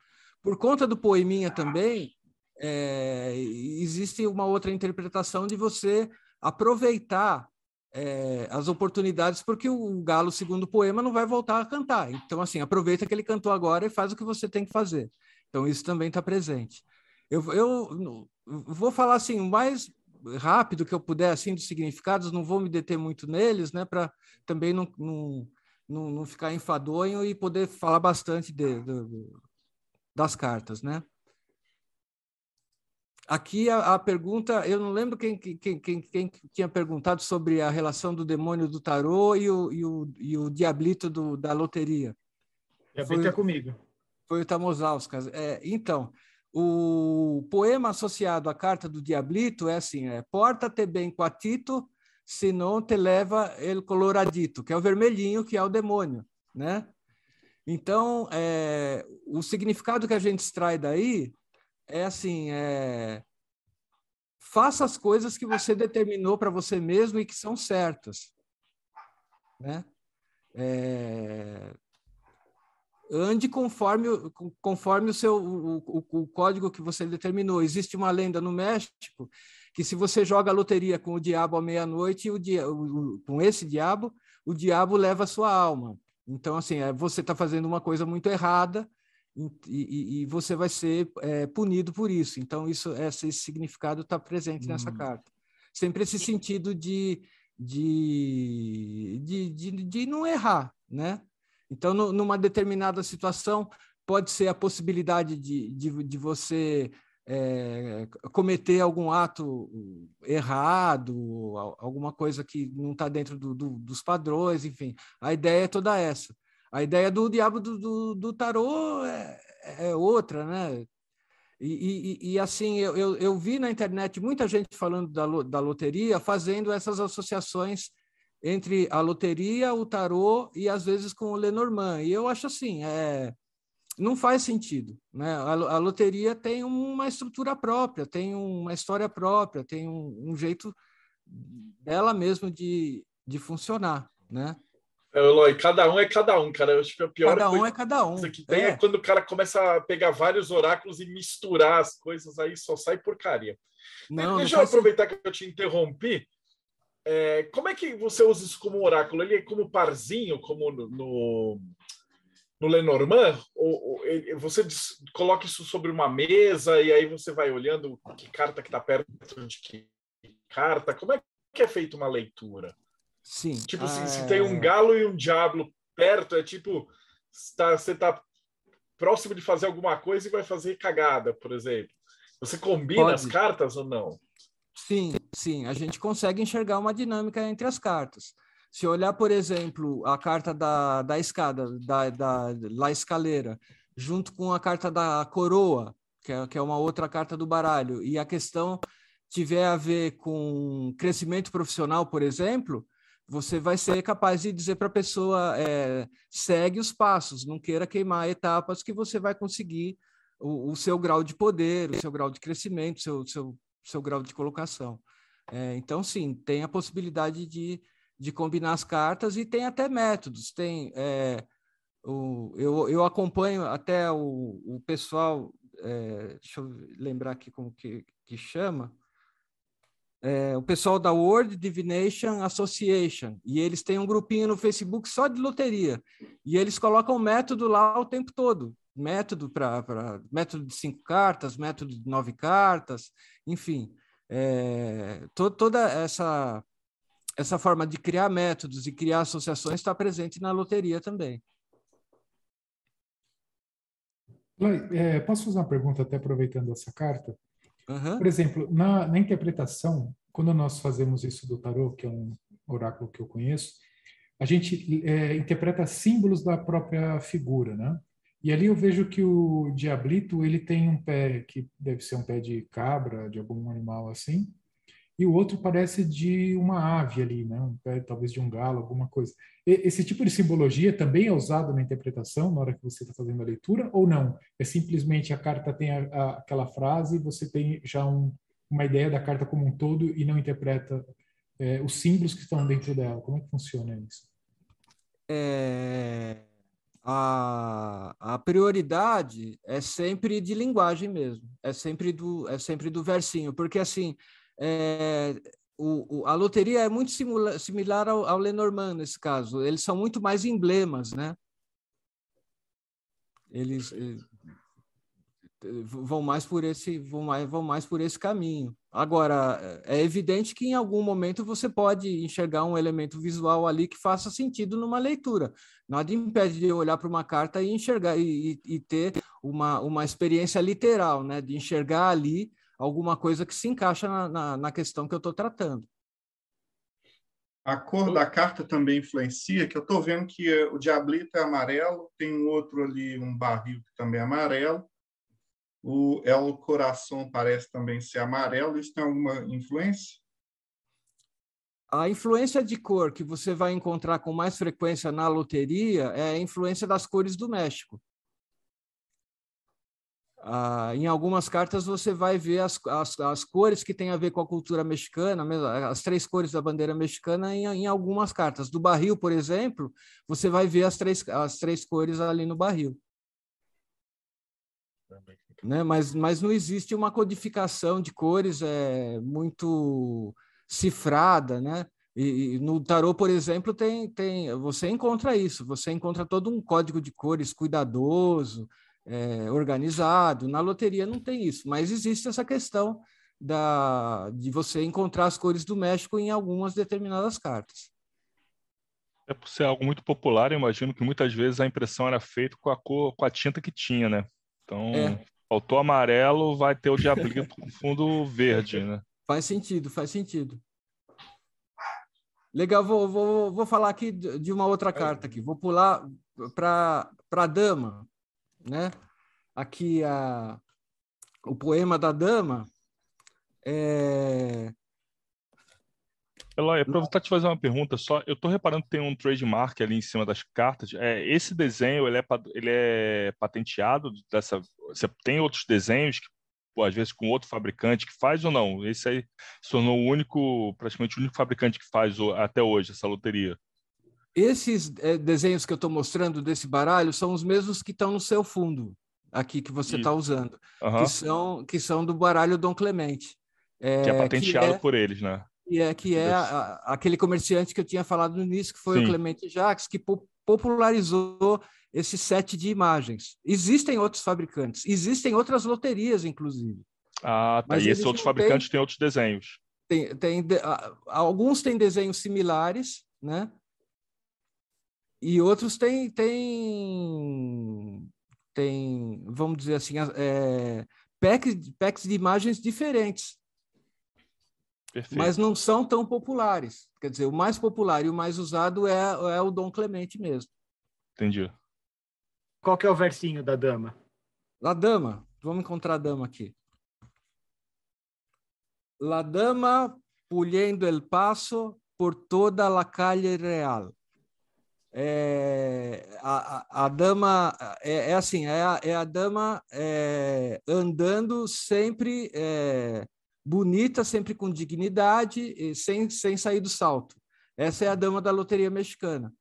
Por conta do poeminha também, é, existe uma outra interpretação de você aproveitar é, as oportunidades, porque o Galo, segundo o poema, não vai voltar a cantar. Então, assim, aproveita que ele cantou agora e faz o que você tem que fazer. Então, isso também está presente. Eu, eu vou falar assim, o mais rápido que eu puder, assim, dos significados, não vou me deter muito neles, né, para também não, não, não, não, ficar enfadonho e poder falar bastante de, de, das cartas, né? Aqui a, a, pergunta, eu não lembro quem, quem, quem, quem, tinha perguntado sobre a relação do demônio do tarô e o, e o, e o diablito do, da loteria. Diablito foi, é comigo. Foi o Tamosauskas. É, então, o poema associado à carta do diablito é assim, é Porta-te bem quatito, senão te leva el coloradito, que é o vermelhinho, que é o demônio, né? Então, é, o significado que a gente extrai daí é assim, é, faça as coisas que você determinou para você mesmo e que são certas, né? É, ande conforme, conforme o seu o, o, o, código que você determinou. Existe uma lenda no México que se você joga a loteria com o diabo à meia-noite, o, o, com esse diabo, o diabo leva a sua alma. Então, assim, é, você está fazendo uma coisa muito errada e, e, você vai ser é, punido por isso. Então, isso, esse significado está presente hum. nessa carta. Sempre esse sentido de, de, de, de, de não errar, né? Então, no, numa determinada situação, pode ser a possibilidade de, de, de você é, cometer algum ato errado, alguma coisa que não está dentro do, do, dos padrões, enfim. A ideia é toda essa. A ideia do diabo do, do, do tarô é, é, outra, né? E, e, e assim, eu, eu, eu, vi na internet muita gente falando da, da loteria, fazendo essas associações entre a loteria, o tarô e às vezes com o Lenormand. E eu acho assim, é, não faz sentido. Né? A, a, loteria tem uma estrutura própria, tem uma história própria, tem um, um jeito dela mesmo de, de funcionar, né? É, Eloy, cada um é cada um, cara. Eu acho que a pior cada um é cada um. que tem é. é. quando o cara começa a pegar vários oráculos e misturar as coisas, aí só sai porcaria. Não, Deixa não eu aproveitar que eu te interrompi. É, como é que você usa isso como oráculo? Ele é como parzinho, como no, no no Lenormand, ou, ou, você coloca isso sobre uma mesa e aí você vai olhando que carta que está perto de que carta. Como é que é feita uma leitura? Sim. Tipo ah, se tem um galo e um diabo perto, é tipo, tá, você está próximo de fazer alguma coisa e vai fazer cagada, por exemplo. Você combina Pode. as cartas ou não? Sim, sim. A gente consegue enxergar uma dinâmica entre as cartas. Se olhar, por exemplo, a carta da, da escada, da, da La Escaleira, junto com a carta da coroa, que é, que é uma outra carta do baralho, e a questão tiver a ver com crescimento profissional, por exemplo, você vai ser capaz de dizer para a pessoa é, segue os passos, não queira queimar etapas que você vai conseguir o, o, seu grau de poder, o seu grau de crescimento, seu seu, seu grau de colocação. É, então, sim, tem a possibilidade de, de combinar as cartas e tem até métodos. Tem é, o, eu, eu acompanho até o, o pessoal, é, deixa eu lembrar aqui como que, que chama, é, o pessoal da World Divination Association, e eles têm um grupinho no Facebook só de loteria, e eles colocam método lá o tempo todo, método para método de cinco cartas, método de nove cartas, enfim, é, to, toda essa essa forma de criar métodos e criar associações está presente na loteria também. É, posso fazer uma pergunta até aproveitando essa carta? Uhum. Por exemplo, na, na, interpretação, quando nós fazemos isso do tarô, que é um oráculo que eu conheço, a gente é, interpreta símbolos da própria figura, né? E ali eu vejo que o diablito ele tem um pé que deve ser um pé de cabra, de algum animal assim, e o outro parece de uma ave ali, né? Talvez de um galo, alguma coisa. Esse tipo de simbologia também é usado na interpretação na hora que você está fazendo a leitura ou não? É simplesmente a carta tem a, a, aquela frase você tem já um, uma ideia da carta como um todo e não interpreta é, os símbolos que estão dentro dela. Como é que funciona isso? É, a, a prioridade é sempre de linguagem mesmo, é sempre do é sempre do versinho, porque assim é, o, o, a loteria é muito simula, similar ao, ao, Lenormand nesse caso. Eles são muito mais emblemas, né? Eles, eh, vão mais por esse vão mais, vão mais por esse caminho. Agora é evidente que em algum momento você pode enxergar um elemento visual ali que faça sentido numa leitura. Nada impede de olhar para uma carta e enxergar e, e ter uma, uma experiência literal, né? De enxergar ali alguma coisa que se encaixa na, na, na questão que eu estou tratando. A cor da carta também influencia, que eu estou vendo que o diablito é amarelo, tem um outro ali, um barril que também é amarelo, o El Coração parece também ser amarelo, isso tem alguma influência? A influência de cor que você vai encontrar com mais frequência na loteria é a influência das cores do México. Ah, em algumas cartas você vai ver as, as, as, cores que têm a ver com a cultura mexicana, as três cores da bandeira mexicana em, em, algumas cartas. Do barril, por exemplo, você vai ver as três, as três cores ali no barril. Né? Mas, mas não existe uma codificação de cores é, muito cifrada, né? E, e, no tarô, por exemplo, tem, tem, você encontra isso, você encontra todo um código de cores cuidadoso, é, organizado. Na loteria não tem isso, mas existe essa questão da, de você encontrar as cores do México em algumas determinadas cartas. É por ser algo muito popular, eu imagino que muitas vezes a impressão era feita com a cor, com a tinta que tinha, né? Então, é. faltou amarelo, vai ter o diablito com fundo verde, né? Faz sentido, faz sentido. Legal, vou, vou, vou falar aqui de uma outra carta aqui. Vou pular para a dama né? Aqui a, o poema da dama é... Eloy, aproveitar te fazer uma pergunta só. Eu estou reparando que tem um trademark ali em cima das cartas. É, esse desenho ele é, ele é patenteado dessa. Você tem outros desenhos que, pô, às vezes com outro fabricante que faz ou não? Esse aí se tornou o único, praticamente o único fabricante que faz até hoje essa loteria. Esses é, desenhos que eu estou mostrando desse baralho são os mesmos que estão no seu fundo, aqui que você está usando, uhum. que, são, que são do baralho Dom Clemente. É, que é patenteado que é, por eles, né? E é, que é a, aquele comerciante que eu tinha falado no início, que foi Sim. o Clemente Jacques, que po popularizou esse set de imagens. Existem outros fabricantes, existem outras loterias, inclusive. Ah, tá. Mas e esses outros fabricantes têm outros desenhos. Tem, tem, alguns têm desenhos similares, né? E outros têm, têm, têm vamos dizer assim, é, packs, packs de imagens diferentes. Perfeito. mas não são tão populares. Quer dizer, o mais popular e o mais usado é, é o Dom Clemente mesmo. Entendi. Qual que é o versinho da dama? La dama, vamos encontrar a dama aqui. La dama pulendo el paso por toda la calle real. É, a, a, a, dama é, é assim, é a, é a dama é, andando sempre é, bonita, sempre com dignidade, sem, sem sair do salto. Essa é a dama da loteria mexicana.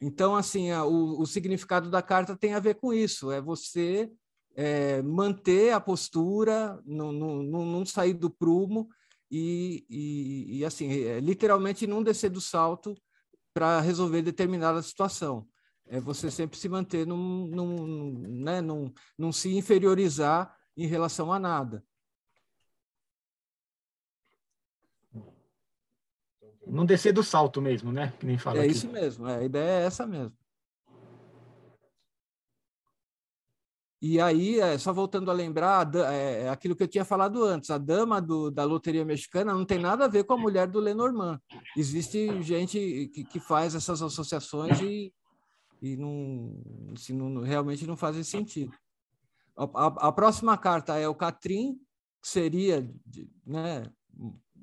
Então, assim, o, o significado da carta tem a ver com isso. É você é, manter a postura, não, não, não, sair do prumo e, e, e assim, é, literalmente não descer do salto para resolver determinada situação. É você sempre se manter num, num, né, num, num se inferiorizar em relação a nada. Não descer do salto mesmo, né? Que nem fala é aqui. isso mesmo, é, a ideia é essa mesmo. E aí, é, só voltando a lembrar, é, aquilo que eu tinha falado antes, a dama do, da loteria mexicana não tem nada a ver com a mulher do Lenormand. Existe gente que, que faz essas associações e, e não, assim, não, realmente não fazem sentido. A, a, a, próxima carta é o Catrim, que seria, né,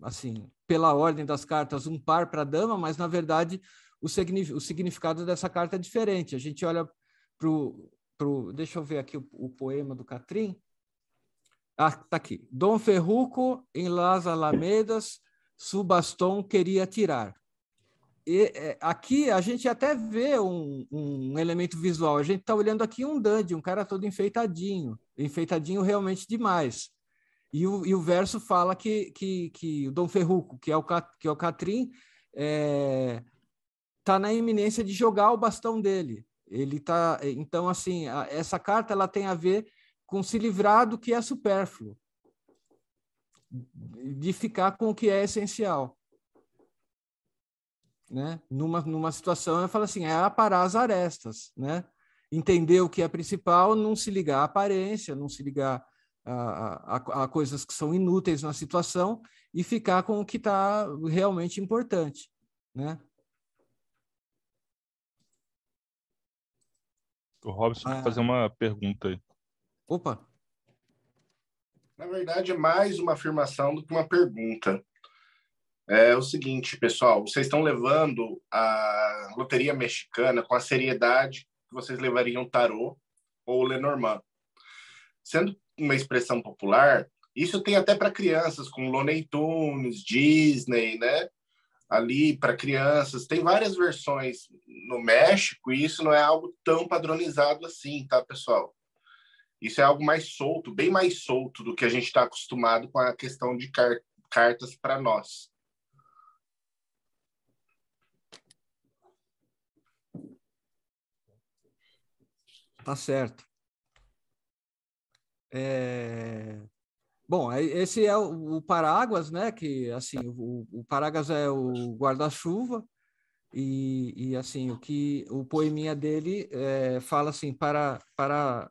assim, pela ordem das cartas, um par para a dama, mas, na verdade, o significado dessa carta é diferente. A gente olha para o pro, deixa eu ver aqui o, o poema do Catrim. Ah, tá aqui. Dom Ferruco em Las Alamedas, su baston queria tirar. E, é, aqui a gente até vê um, um elemento visual. A gente está olhando aqui um dandy, um cara todo enfeitadinho, enfeitadinho realmente demais. E o, e o verso fala que, que, que o Dom Ferruco, que é o, que é o Catrim, está é, tá na iminência de jogar o bastão dele. Ele tá, então assim, a, essa carta ela tem a ver com se livrar do que é supérfluo, de ficar com o que é essencial. Né? Numa, numa situação, eu falo assim, é aparar as arestas, né? Entender o que é principal, não se ligar à aparência, não se ligar a, a, a coisas que são inúteis na situação e ficar com o que está realmente importante, né? O Robson ah. quer fazer uma pergunta aí. Opa! Na verdade, é mais uma afirmação do que uma pergunta. É o seguinte, pessoal, vocês estão levando a loteria mexicana com a seriedade que vocês levariam tarô ou Lenormand. Sendo uma expressão popular, isso tem até para crianças, como Looney Tunes, Disney, né? Ali para crianças. Tem várias versões no México e isso não é algo tão padronizado assim, tá, pessoal? Isso é algo mais solto, bem mais solto do que a gente está acostumado com a questão de car cartas para nós. Tá certo. É... Bom, esse é o, o Paráguas, né? Que assim, o, o Paráguas é o guarda-chuva e, e, assim o que o poeminha dele é, fala assim para para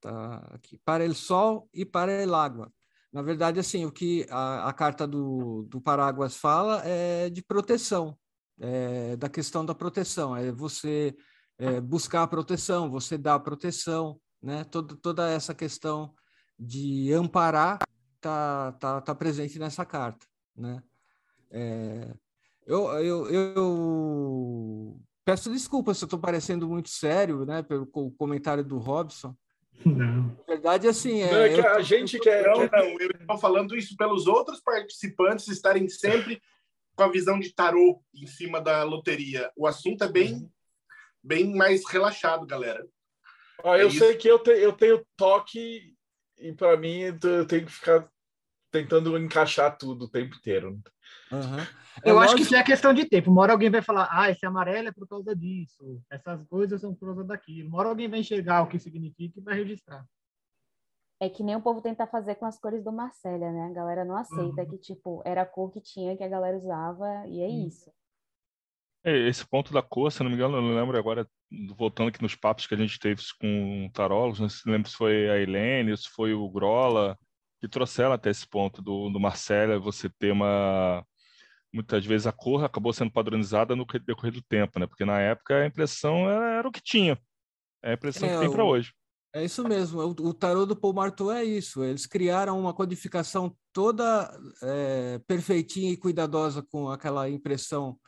tá aqui para el sol e para el água. Na verdade, assim, o que a, a carta do, do Paráguas fala é de proteção, é, da questão da proteção, é você é, buscar a proteção, você dar a proteção, né? Toda, toda essa questão de amparar está tá, tá presente nessa carta, né? É, eu, eu, eu peço desculpas se eu estou parecendo muito sério, né, pelo comentário do Robson. Não. Na verdade, assim, é, não, é que a gente quer. Não, não, eu estou falando isso pelos outros participantes estarem sempre com a visão de tarô em cima da loteria. O assunto é bem, uhum. bem mais relaxado, galera. Ah, eu é sei que eu, te, eu tenho toque e para mim eu tenho que ficar tentando encaixar tudo o tempo inteiro. Uhum. É eu lógico... acho que isso é questão de tempo. Uma hora alguém vai falar, ah, esse amarelo é por causa disso, essas coisas são por causa daquilo. Uma hora alguém vai enxergar o que significa e vai registrar. É que nem o povo tenta fazer com as cores do Marcélia, né? A galera não aceita uhum. que, tipo, era a cor que tinha, que a galera usava, e é uhum. isso. É, esse ponto da cor, se não me engano, eu não lembro agora, voltando aqui nos papos que a gente teve com tarolos, não se lembra se foi a Helene, se foi o Grola, que trouxeram até esse ponto do, do Marcelo, você ter uma muitas vezes a cor acabou sendo padronizada no decorrer do tempo, né? Porque na época a impressão era, era o que tinha, é a impressão é, que tem para hoje. É isso mesmo. O, o tarô do Paul Marteau é isso. Eles criaram uma codificação toda é, perfeitinha e cuidadosa com aquela impressão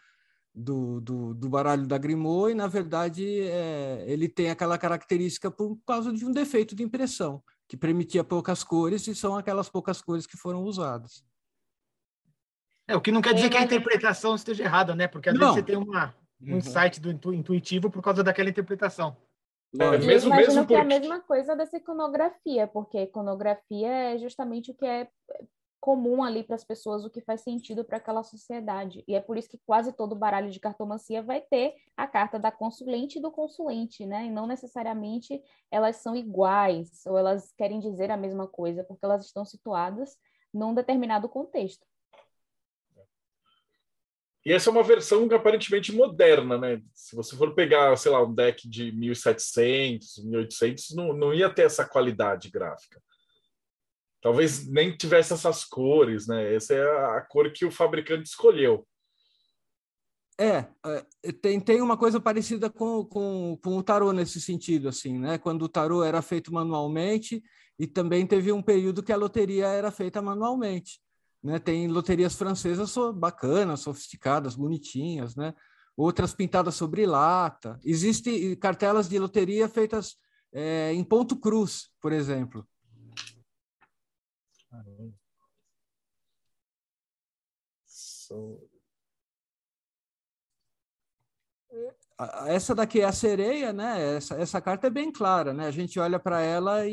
do, do, do, baralho da Grimaud e, na verdade, é, ele tem aquela característica por causa de um defeito de impressão, que permitia poucas cores e são aquelas poucas cores que foram usadas. É, o que não quer dizer que a interpretação esteja errada, né? Porque às não. vezes você tem uma, um uhum. insight do intuitivo por causa daquela interpretação. É, mesmo, Eu imagino mesmo que é a mesma coisa dessa iconografia, porque a iconografia é justamente o que é comum ali para as pessoas, o que faz sentido para aquela sociedade. E é por isso que quase todo baralho de cartomancia vai ter a carta da consulente e do consulente, né? E não necessariamente elas são iguais ou elas querem dizer a mesma coisa, porque elas estão situadas num determinado contexto. E essa é uma versão aparentemente moderna, né? Se você for pegar, sei lá, um deck de 1700, 1800, não, não ia ter essa qualidade gráfica talvez nem tivesse essas cores, né? Essa é a cor que o fabricante escolheu. É, é, tem, tem uma coisa parecida com, com, com o tarô nesse sentido, assim, né? Quando o tarô era feito manualmente e também teve um período que a loteria era feita manualmente, né? Tem loterias francesas bacanas, sofisticadas, bonitinhas, né? Outras pintadas sobre lata. Existem cartelas de loteria feitas é, em ponto cruz, por exemplo, So... Essa daqui é a sereia, né? Essa, essa carta é bem clara, né? A gente olha para ela e,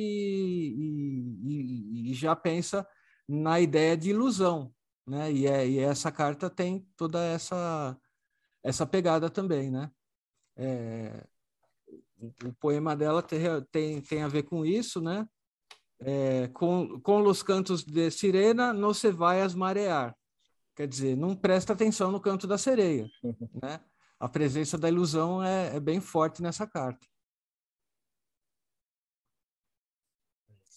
e, e, já pensa na ideia de ilusão, né? E, é, e essa carta tem toda essa essa pegada também, né? É, o poema dela tem, tem, tem a ver com isso, né? É, com, com os cantos de sirena, não se vai as marear. Quer dizer, não presta atenção no canto da sereia. né? A presença da ilusão é, é bem forte nessa carta.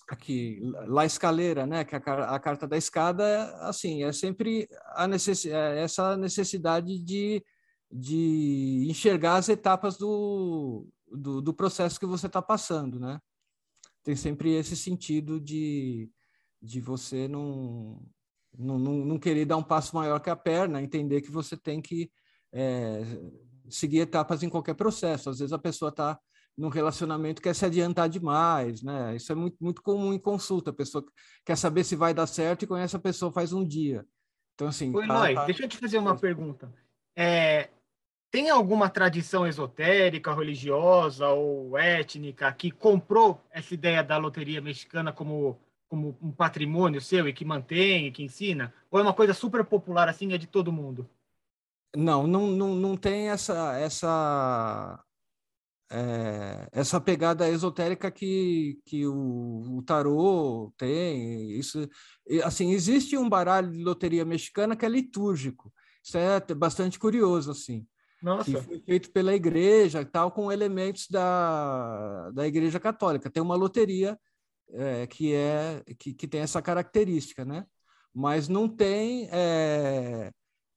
aqui La Escaleira, né, que a, a, carta da escada, assim, é sempre a necess, é essa necessidade de, de enxergar as etapas do, do, do processo que você está passando, né? Tem sempre esse sentido de, de você não, não, não, querer dar um passo maior que a perna, entender que você tem que é, seguir etapas em qualquer processo. Às vezes a pessoa está num relacionamento quer se adiantar demais, né? Isso é muito, muito comum em consulta. A pessoa quer saber se vai dar certo e conhece a pessoa faz um dia. Então, assim. Oi, tá, tá... deixa eu te fazer uma pergunta. É, tem alguma tradição esotérica, religiosa ou étnica que comprou essa ideia da loteria mexicana como, como um patrimônio seu e que mantém e que ensina? Ou é uma coisa super popular assim, é de todo mundo? Não, não, não, não tem essa essa é, essa pegada esotérica que, que o, o tarô tem. Isso, assim, existe um baralho de loteria mexicana que é litúrgico. Isso é bastante curioso, assim. Nossa. que foi feito pela igreja, tal, com elementos da, da igreja católica. Tem uma loteria é, que, é, que, que tem essa característica, né? Mas não tem é,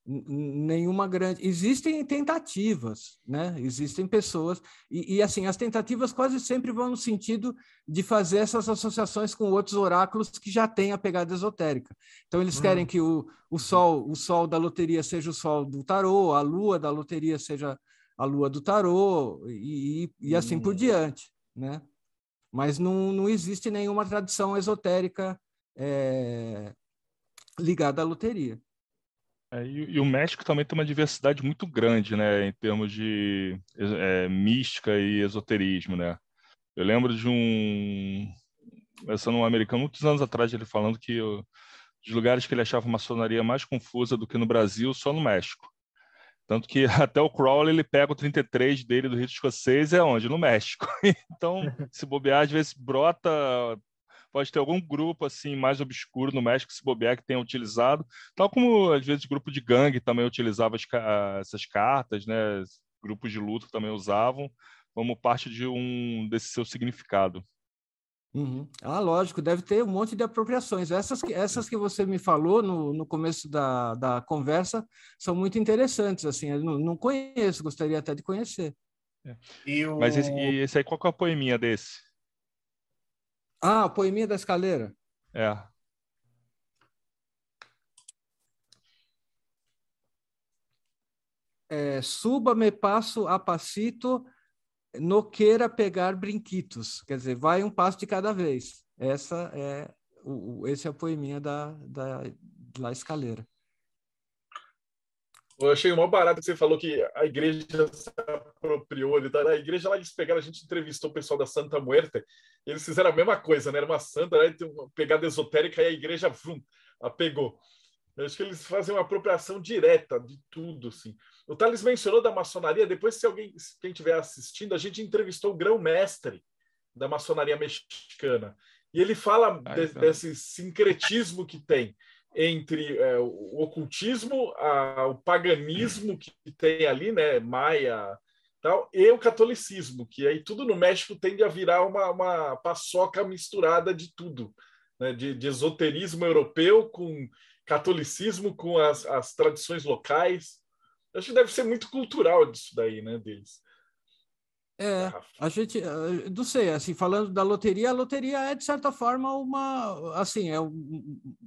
nenhuma grande. Existem tentativas, né? Existem pessoas e, e, assim as tentativas quase sempre vão no sentido de fazer essas associações com outros oráculos que já têm a pegada esotérica. Então eles hum. querem que o, o sol, o sol da loteria seja o sol do tarô, a lua da loteria seja a lua do tarô e, e assim hum. por diante, né? Mas não, não existe nenhuma tradição esotérica é, ligada à loteria. É, e, e, o México também tem uma diversidade muito grande, né, em termos de é, mística e esoterismo, né? Eu lembro de um, essa um americano, muitos anos atrás, ele falando que os lugares que ele achava maçonaria mais confusa do que no Brasil, só no México. Tanto que até o Crowley ele pega o 33 dele do rito escocês é onde? No México. Então, se bobear, às vezes brota pode ter algum grupo assim mais obscuro no México, se bobear, que tenha utilizado, tal como às vezes grupo de gangue também utilizava as, essas cartas, né? Grupos de luta também usavam como parte de um desse seu significado. Uhum. Ah, lógico, deve ter um monte de apropriações. Essas que, essas que você me falou no, no começo da, da conversa são muito interessantes. Assim, eu não, não conheço, gostaria até de conhecer. É. O... Mas esse, e esse aí, qual que é a poeminha desse? Ah, a poeminha da escaleira. É. é suba, me passo a passito, no queira pegar brinquitos. Quer dizer, vai um passo de cada vez. Essa é o, esse é o poeminha da, da, da escaleira. Eu achei uma barata que você falou que a igreja se apropriou. A igreja lá eles pegaram, a gente entrevistou o pessoal da Santa Muerta, eles fizeram a mesma coisa, né? Era uma santa, né? uma pegada esotérica e a igreja vrum, a pegou. Eu acho que eles fazem uma apropriação direta de tudo, assim. O Thales mencionou da maçonaria, depois, se alguém, se quem estiver assistindo, a gente entrevistou o grão-mestre da maçonaria mexicana. E ele fala de, desse sincretismo que tem entre é, o ocultismo, a, o paganismo que tem ali, né, maia, tal, e o catolicismo, que aí tudo no México tende a virar uma, uma paçoca misturada de tudo, né, de, de esoterismo europeu com catolicismo, com as, as tradições locais. Acho que deve ser muito cultural disso daí, né, deles. É, a gente, eh, não sei, assim, falando da loteria, a loteria é, de certa forma, uma, assim, é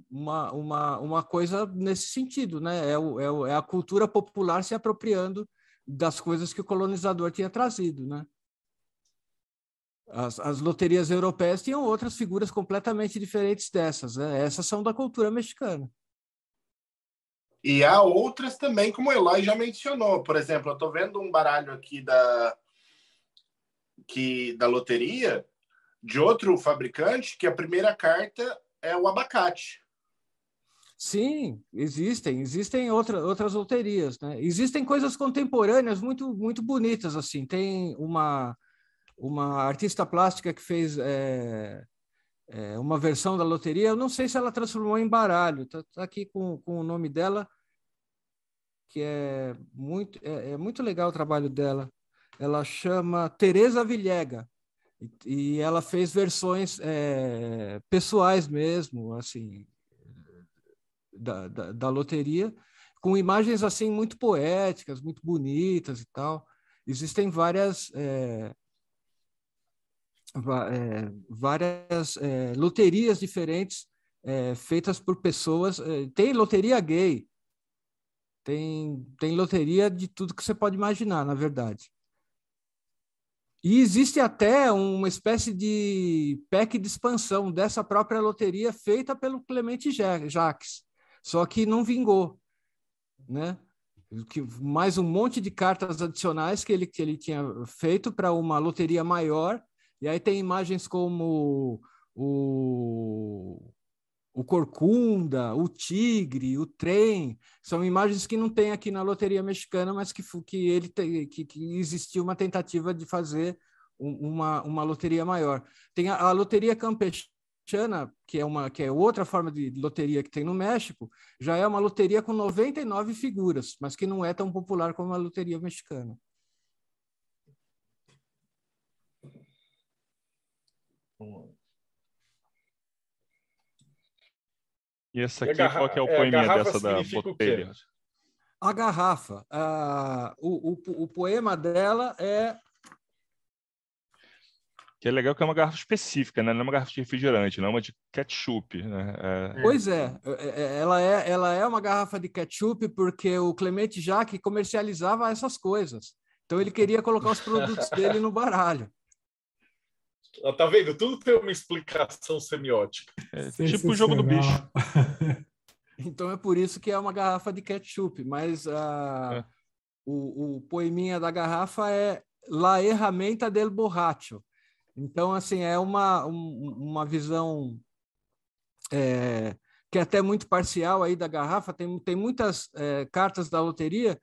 uma, uma, uma coisa nesse sentido, né? É, é, o, é a cultura popular se apropriando das coisas que o colonizador tinha trazido, né? As, as loterias europeias tinham outras figuras completamente diferentes dessas, né? Essas são da cultura mexicana. E há outras também, como o Eloy já mencionou. Por exemplo, eu estou vendo um baralho aqui da, que, da loteria de outro fabricante que a primeira carta é o abacate. Sim, existem, existem outra, outras loterias, né? Existem coisas contemporâneas muito muito bonitas assim. Tem uma uma artista plástica que fez é, é, uma versão da loteria. Eu não sei se ela transformou em baralho. Tá, tá aqui com, com o nome dela, que é muito é, é muito legal o trabalho dela ela chama Teresa Villega e, ela fez versões é, pessoais mesmo, assim, da, da, da, loteria, com imagens assim muito poéticas, muito bonitas e tal. Existem várias é, é, várias é, loterias diferentes é, feitas por pessoas. É, tem loteria gay, tem, tem loteria de tudo que você pode imaginar, na verdade. E existe até uma espécie de PEC de expansão dessa própria loteria feita pelo Clemente Jacques, só que não vingou, né? Que mais um monte de cartas adicionais que ele, que ele tinha feito para uma loteria maior, e aí tem imagens como o, o Corcunda, o Tigre, o Trem, são imagens que não tem aqui na loteria mexicana, mas que, que ele que, que existiu uma tentativa de fazer uma, uma loteria maior. Tem a, a loteria campechana, que é uma que é outra forma de loteria que tem no México, já é uma loteria com 99 figuras, mas que não é tão popular como a loteria mexicana. E essa aqui, qual que é o é, poema dessa da botelha? A garrafa. Uh, o, o, o poema dela é que é legal que é uma garrafa específica, né? Não é uma garrafa de refrigerante, não é uma de ketchup, né? É... Pois é, é, é, ela é, ela é uma garrafa de ketchup porque o Clemente Jacques comercializava essas coisas. Então ele queria colocar os produtos dele no baralho. Tá vendo? Tudo tem uma explicação semiótica. É, tipo o jogo do bicho. Então é por isso que é uma garrafa de ketchup, mas a, é. o, o poeminha da garrafa é La Herramienta del Borracho. Então, assim, é uma, uma visão é, que é até muito parcial aí da garrafa. Tem, tem muitas é, cartas da loteria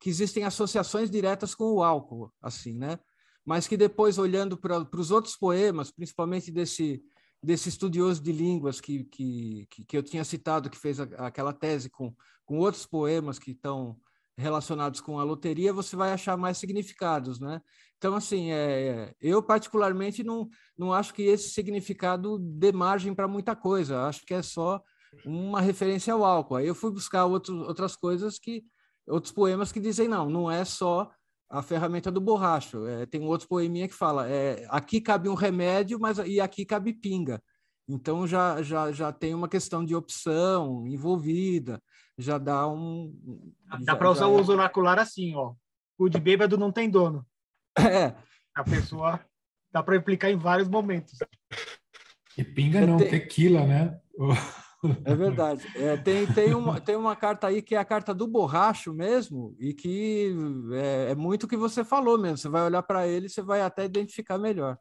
que existem associações diretas com o álcool, assim, né? Mas que depois, olhando para os outros poemas, principalmente desse, desse estudioso de línguas que, que, que eu tinha citado, que fez a, aquela tese com, com outros poemas que estão relacionados com a loteria, você vai achar mais significados, né? Então, assim, é, eu particularmente não, não acho que esse significado dê margem para muita coisa. Acho que é só uma referência ao álcool. Aí eu fui buscar outros, outras coisas que, outros poemas que dizem não, não é só a ferramenta do borracho. É, tem um outro poeminha que fala, é, aqui cabe um remédio, mas e aqui cabe pinga. Então já, já, já tem uma questão de opção envolvida, já dá um. Dá para usar o uso oracular assim, ó. O de bêbado não tem dono. É. A pessoa dá para implicar em vários momentos. E pinga não, tequila, né? É verdade. É, tem, tem, uma, tem uma carta aí que é a carta do borracho mesmo, e que é, é muito o que você falou mesmo. Você vai olhar para ele, você vai até identificar melhor.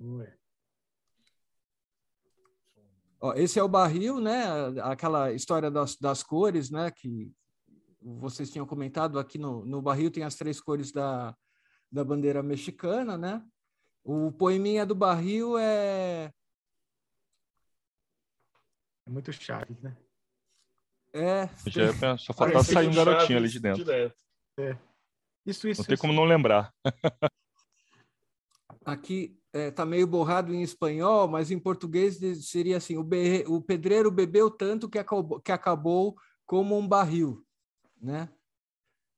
Ué. Ó, esse é o barril, né? Aquela história das, das cores, né? Que vocês tinham comentado aqui no, no barril tem as três cores da, da bandeira mexicana, né? O poeminha do barril é é muito chave, né? É. Já, só faltava sair um garotinho ali de dentro. É. Isso, isso. Não tem isso. como não lembrar. Aqui é, tá meio borrado em espanhol, mas em português seria assim: o, be, o pedreiro bebeu tanto que acabou, que acabou como um barril, né?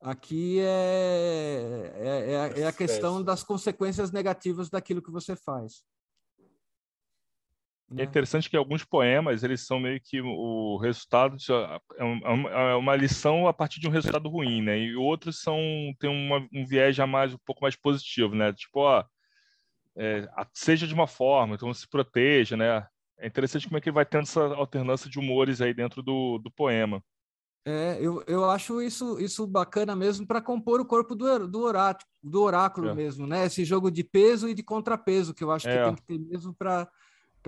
Aqui é, é, é, é a questão das consequências negativas daquilo que você faz. É interessante que alguns poemas eles são meio que o resultado de, é, é, é uma lição a partir de um resultado ruim, né? E outros são tem uma, um viés já mais um pouco mais positivo, né? Tipo, ó, é, seja de uma forma, então se proteja, né? É interessante como é que ele vai tendo essa alternância de humores aí dentro do, do poema. É, eu, eu acho isso, isso bacana mesmo para compor o corpo do, do, oráculo, do oráculo é. mesmo, né? Esse jogo de peso e de contrapeso que eu acho que é. tem que ter mesmo para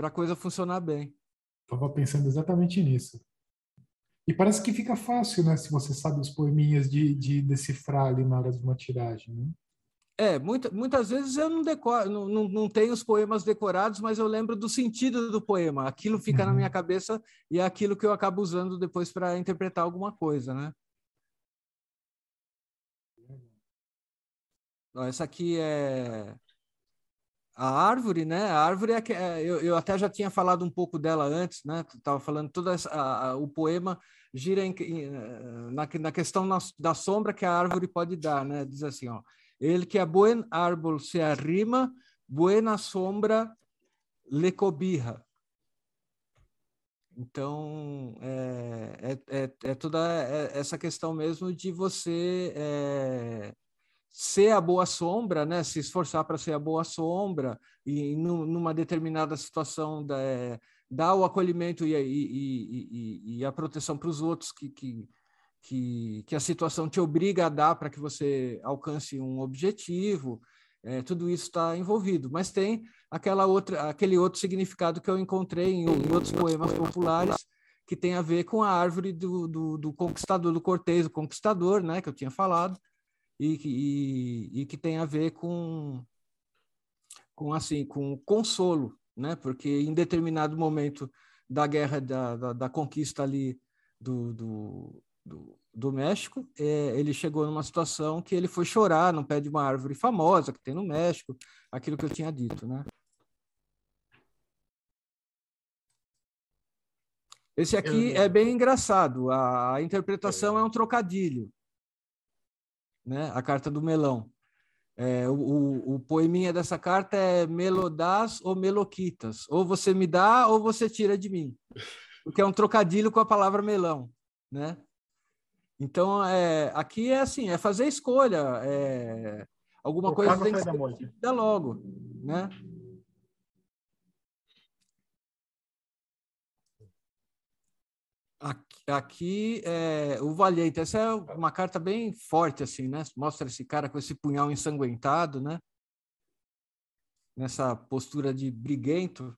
a coisa funcionar bem. Estava pensando exatamente nisso. E parece que fica fácil, né? Se você sabe os poeminhas de, de decifrar ali na hora de uma tiragem, né? É, muita, muitas vezes eu não decoro, não, não, não, tenho os poemas decorados, mas eu lembro do sentido do poema. Aquilo fica uhum. na minha cabeça e é aquilo que eu acabo usando depois para interpretar alguma coisa, né? essa aqui é a árvore, né? A árvore é que é, eu, eu até já tinha falado um pouco dela antes, né? Estava falando toda essa, a, a, o poema gira em, na, na questão na, da sombra que a árvore pode dar, né? Diz assim, ó. El que a buen árbol se arrima, buena sombra le cobija. Então, é, é, é, é toda essa questão mesmo de você é, ser a boa sombra, né? se esforçar para ser a boa sombra e numa determinada situação da, é, dar o acolhimento e, e, e, e a proteção para os outros que, que, que, que a situação te obriga a dar para que você alcance um objetivo, é, tudo isso está envolvido. Mas tem aquela outra, aquele outro significado que eu encontrei em, em outros poemas populares que tem a ver com a árvore do, do, do conquistador, do cortês, do conquistador, né, que eu tinha falado, e, e, e que tem a ver com, com assim, com consolo, né, porque em determinado momento da guerra da, da, da conquista ali do, do, do, do México, é, ele chegou numa situação que ele foi chorar no pé de uma árvore famosa que tem no México, aquilo que eu tinha dito, né? Esse aqui é bem engraçado. A, a interpretação é um trocadilho, né? A carta do melão. É, o, o, o, poeminha dessa carta é melodás ou meloquitas. Ou você me dá ou você tira de mim. Porque é um trocadilho com a palavra melão, né? Então, é, aqui é assim, é fazer escolha. É, alguma coisa tem que ser dar logo, né? Aqui, é, o Valente, essa é uma carta bem forte, assim, né? Mostra esse cara com esse punhal ensanguentado, né? Nessa postura de briguento.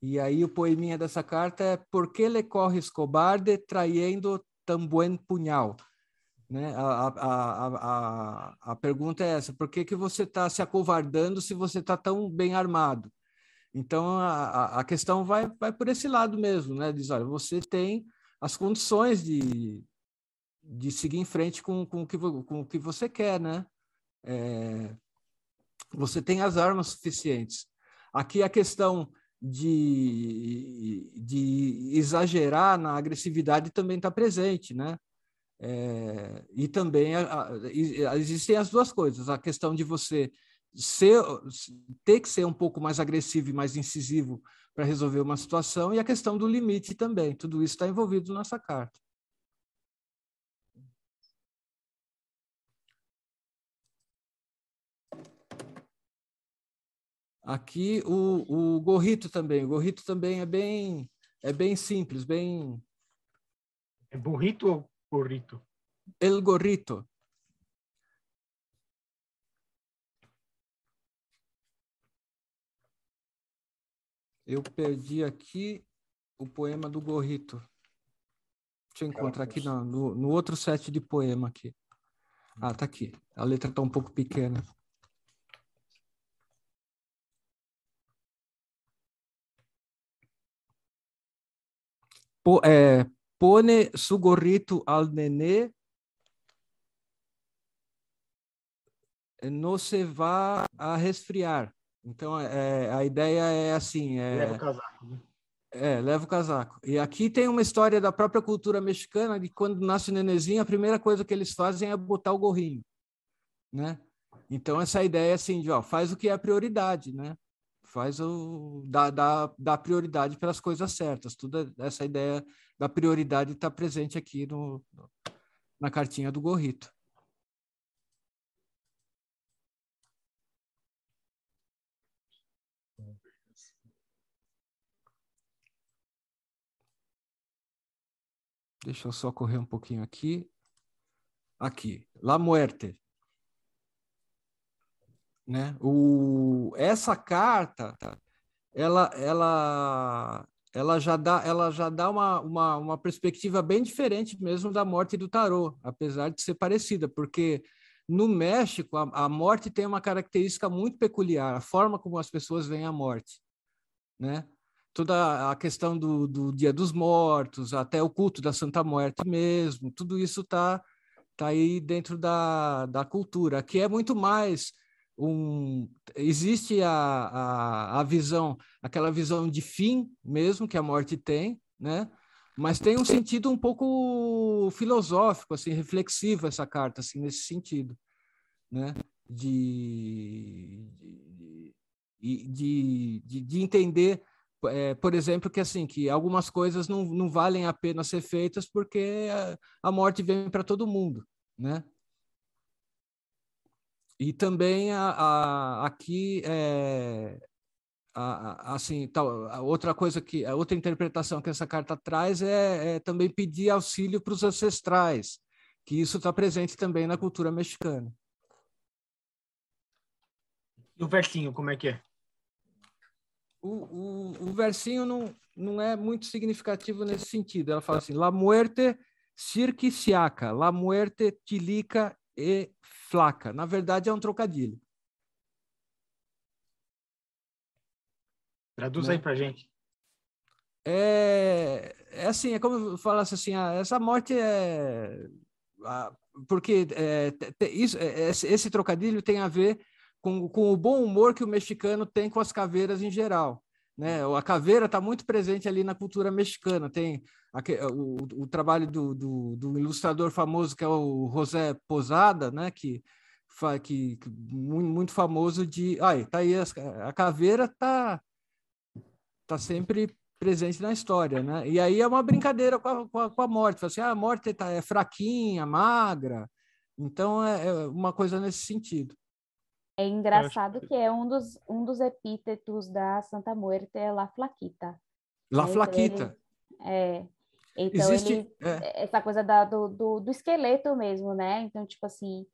E aí o poeminha dessa carta é Por que le corres cobarde traindo tambuen punhal. Né? A, a, a, a, pergunta é essa: por que, que você está se acovardando se você está tão bem armado? Então, a, a questão vai, vai por esse lado mesmo, né? Diz, olha, você tem as condições de, de seguir em frente com, com, o, que, com o que você quer, né? É, você tem as armas suficientes. Aqui a questão de, de exagerar na agressividade também está presente, né? É, e também a, a, existem as duas coisas, a questão de você ser, ter que ser um pouco mais agressivo e mais incisivo para resolver uma situação, e a questão do limite também. Tudo isso está envolvido nessa carta. Aqui o, o gorrito também. O gorrito também é bem, é bem simples, bem. É burrito ou gorrito? El gorrito. Eu perdi aqui o poema do gorrito. Deixa eu encontrar aqui no, no, no outro set de poema aqui. Ah, tá aqui. A letra está um pouco pequena. po, é, pone su gorrito al nenê não se vá a resfriar. Então, é, a ideia é assim... É, leva o casaco. Né? É, leva o casaco. E aqui tem uma história da própria cultura mexicana de quando nasce o nenenzinho, a primeira coisa que eles fazem é botar o gorrinho, né? Então, essa ideia é assim, de, ó, faz o que é a prioridade, né? faz o dá, dá, dá prioridade pelas coisas certas. Tudo essa ideia da prioridade está presente aqui no, na cartinha do Gorrito. Deixa eu só correr um pouquinho aqui. Aqui, La Muerte né? O, essa carta, ela, ela, ela já dá, ela já dá uma, uma, uma perspectiva bem diferente mesmo da morte do tarô, apesar de ser parecida, porque no México a, a morte tem uma característica muito peculiar, a forma como as pessoas veem a morte, né? Toda a questão do, do Dia dos Mortos, até o culto da Santa Morte mesmo, tudo isso está tá aí dentro da, da cultura, que é muito mais um existe a, a, a visão, aquela visão de fim mesmo que a morte tem, né? Mas tem um sentido um pouco filosófico, assim, reflexivo essa carta, assim, nesse sentido, né? De, de, de, de entender, é, por exemplo, que assim, que algumas coisas não, não valem a pena ser feitas porque a, a morte vem para todo mundo, né? E também a, a, aqui é, a, assim tal, outra coisa que outra interpretação que essa carta traz é, é também pedir auxílio para os ancestrais, que isso está presente também na cultura mexicana. E o versinho, como é que é? O, o, o versinho não, não é muito significativo nesse sentido. Ela fala assim: La muerte cirquiciaca, la muerte tilica e flaca. Na verdade, é um trocadilho. Traduz né? aí para gente. É, é assim, é como falasse assim, ah, essa morte é... Ah, porque é, isso, é, esse, esse trocadilho tem a ver com, com o bom humor que o mexicano tem com as caveiras em geral. Né? A caveira está muito presente ali na cultura mexicana. Tem o, o trabalho do, do, do, ilustrador famoso que é o José Posada, né? que, que, que muito, famoso de. Ai, tá aí a, a caveira tá, tá sempre presente na história, né? E aí é uma brincadeira com a, com a, com a morte. Fala assim, ah, a morte tá, é fraquinha, magra. Então é, é uma coisa nesse sentido. É engraçado que é um dos, um dos epítetos da Santa Muerte é La Flaquita. La Flaquita. é. Então, Existe, ele, é. essa coisa da, do, do, do, esqueleto mesmo, né? Então, tipo assim,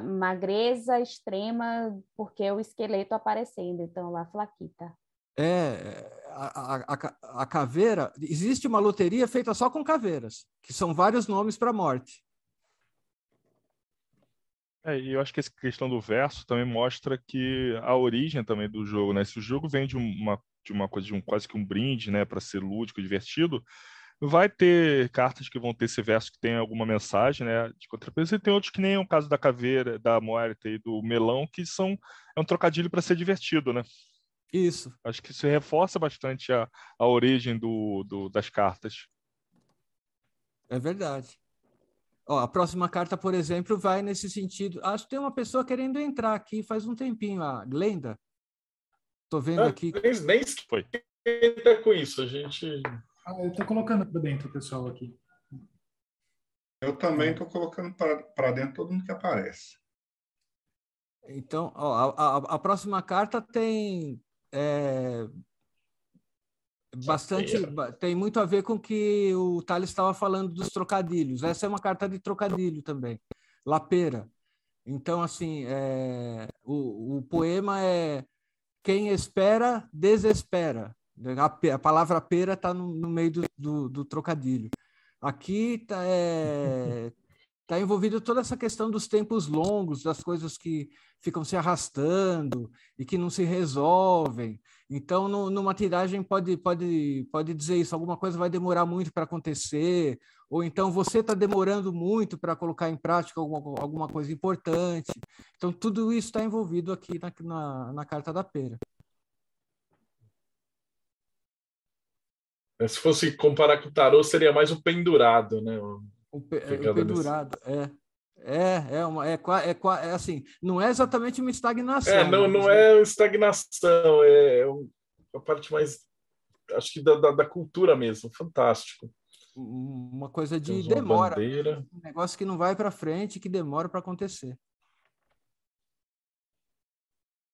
magreza extrema, porque o esqueleto aparecendo. Então, La Flaquita. É, a, a, a, caveira, existe uma loteria feita só com caveiras, que são vários nomes para a morte. É, e eu acho que essa questão do verso também mostra que a origem também do jogo, né? Se o jogo vem de uma, de uma coisa, de um quase que um brinde, né, para ser lúdico, divertido, Vai ter cartas que vão ter esse verso que tem alguma mensagem, né, de contrapeso, e tem outros que nem o caso da caveira, da moerta e do melão, que são é um trocadilho para ser divertido, né? Isso. Acho que isso reforça bastante a, a origem do, do, das cartas. É verdade. Ó, a próxima carta, por exemplo, vai nesse sentido. Acho que tem uma pessoa querendo entrar aqui faz um tempinho, a Glenda. Tô vendo Ah, aqui. Nem, nem Foi. esquenta com isso, a gente. Ah, eu estou colocando para dentro, pessoal, aqui. Eu também estou colocando para dentro todo mundo que aparece. Então, ó, a, a, a próxima carta tem é, bastante, tem muito a ver com o que o Thales estava falando dos trocadilhos. Essa é uma carta de trocadilho também, Lapeira. Então, assim, é, o, o poema é quem espera, desespera. A, a palavra pera está no, no meio do, do, do trocadilho. Aqui está é, tá envolvido toda essa questão dos tempos longos, das coisas que ficam se arrastando e que não se resolvem. Então, no, numa tiragem pode, pode, pode dizer isso, alguma coisa vai demorar muito para acontecer, ou então você está demorando muito para colocar em prática alguma, alguma coisa importante. Então, tudo isso está envolvido aqui na, na, na carta da pera. Se fosse comparar com o tarô, seria mais o pendurado, né? O, pe- Pegada o pendurado, é. É, é, uma, é, é, é assim, não é exatamente uma estagnação. É, não, mas não é estagnação, é a parte mais, acho que da, da, da cultura mesmo, fantástico. uma coisa de uma demora, bandeira. um negócio que não vai para frente, que demora para acontecer.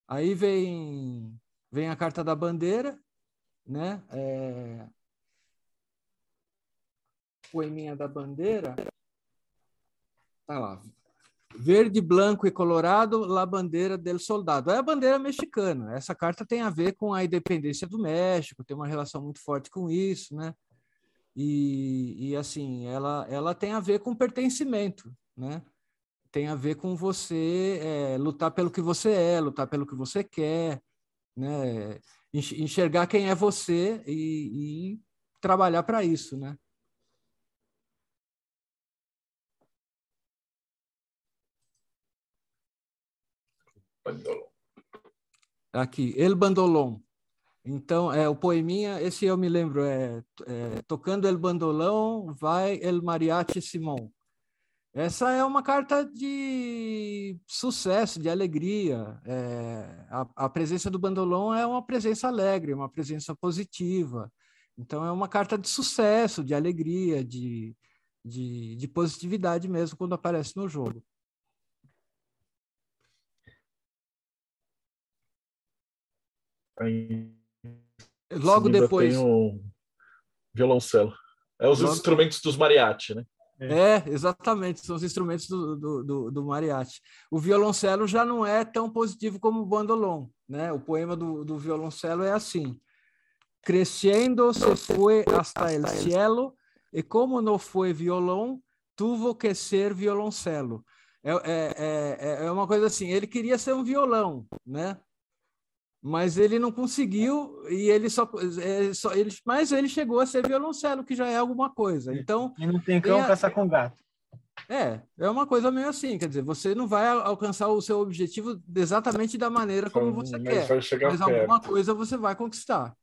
Aí vem vem a carta da bandeira, né? É... Poeminha da bandeira. Tá lá. Verde, branco e colorado, la bandeira del soldado. É a bandeira mexicana. Essa carta tem a ver com a independência do México, tem uma relação muito forte com isso, né? E, e assim, ela, ela tem a ver com pertencimento, né? Tem a ver com você é, lutar pelo que você é, lutar pelo que você quer, né? Enx- Enxergar quem é você e, e trabalhar para isso, né? Aqui, El Bandolón. Então, é o poeminha, esse eu me lembro, é, é Tocando El Bandolão, vai El Mariachi Simão. Essa é uma carta de sucesso, de alegria. É, a, a presença do bandolão é uma presença alegre, uma presença positiva. Então, é uma carta de sucesso, de alegria, de, de, de positividade mesmo quando aparece no jogo. Aí, Logo depois. Tem o violoncelo. É os Logo- instrumentos dos mariachi, né? É, exatamente, são os instrumentos do, do, do, do mariachi. O violoncelo já não é tão positivo como o bandolón, né? O poema do, do violoncelo é assim: Crescendo se fue hasta el cielo e como não foi violão, tuvo que ser violoncelo. É, é, é, é uma coisa assim, ele queria ser um violão, né? Mas ele não conseguiu e ele só, é, só ele, mas ele chegou a ser violoncelo, que já é alguma coisa. Então, E não tem cão, Tem a- caça com gato. é, é uma coisa meio assim, quer dizer, você não vai al- alcançar o seu objetivo exatamente da maneira como você Mas quer, mas perto. alguma coisa você vai conquistar.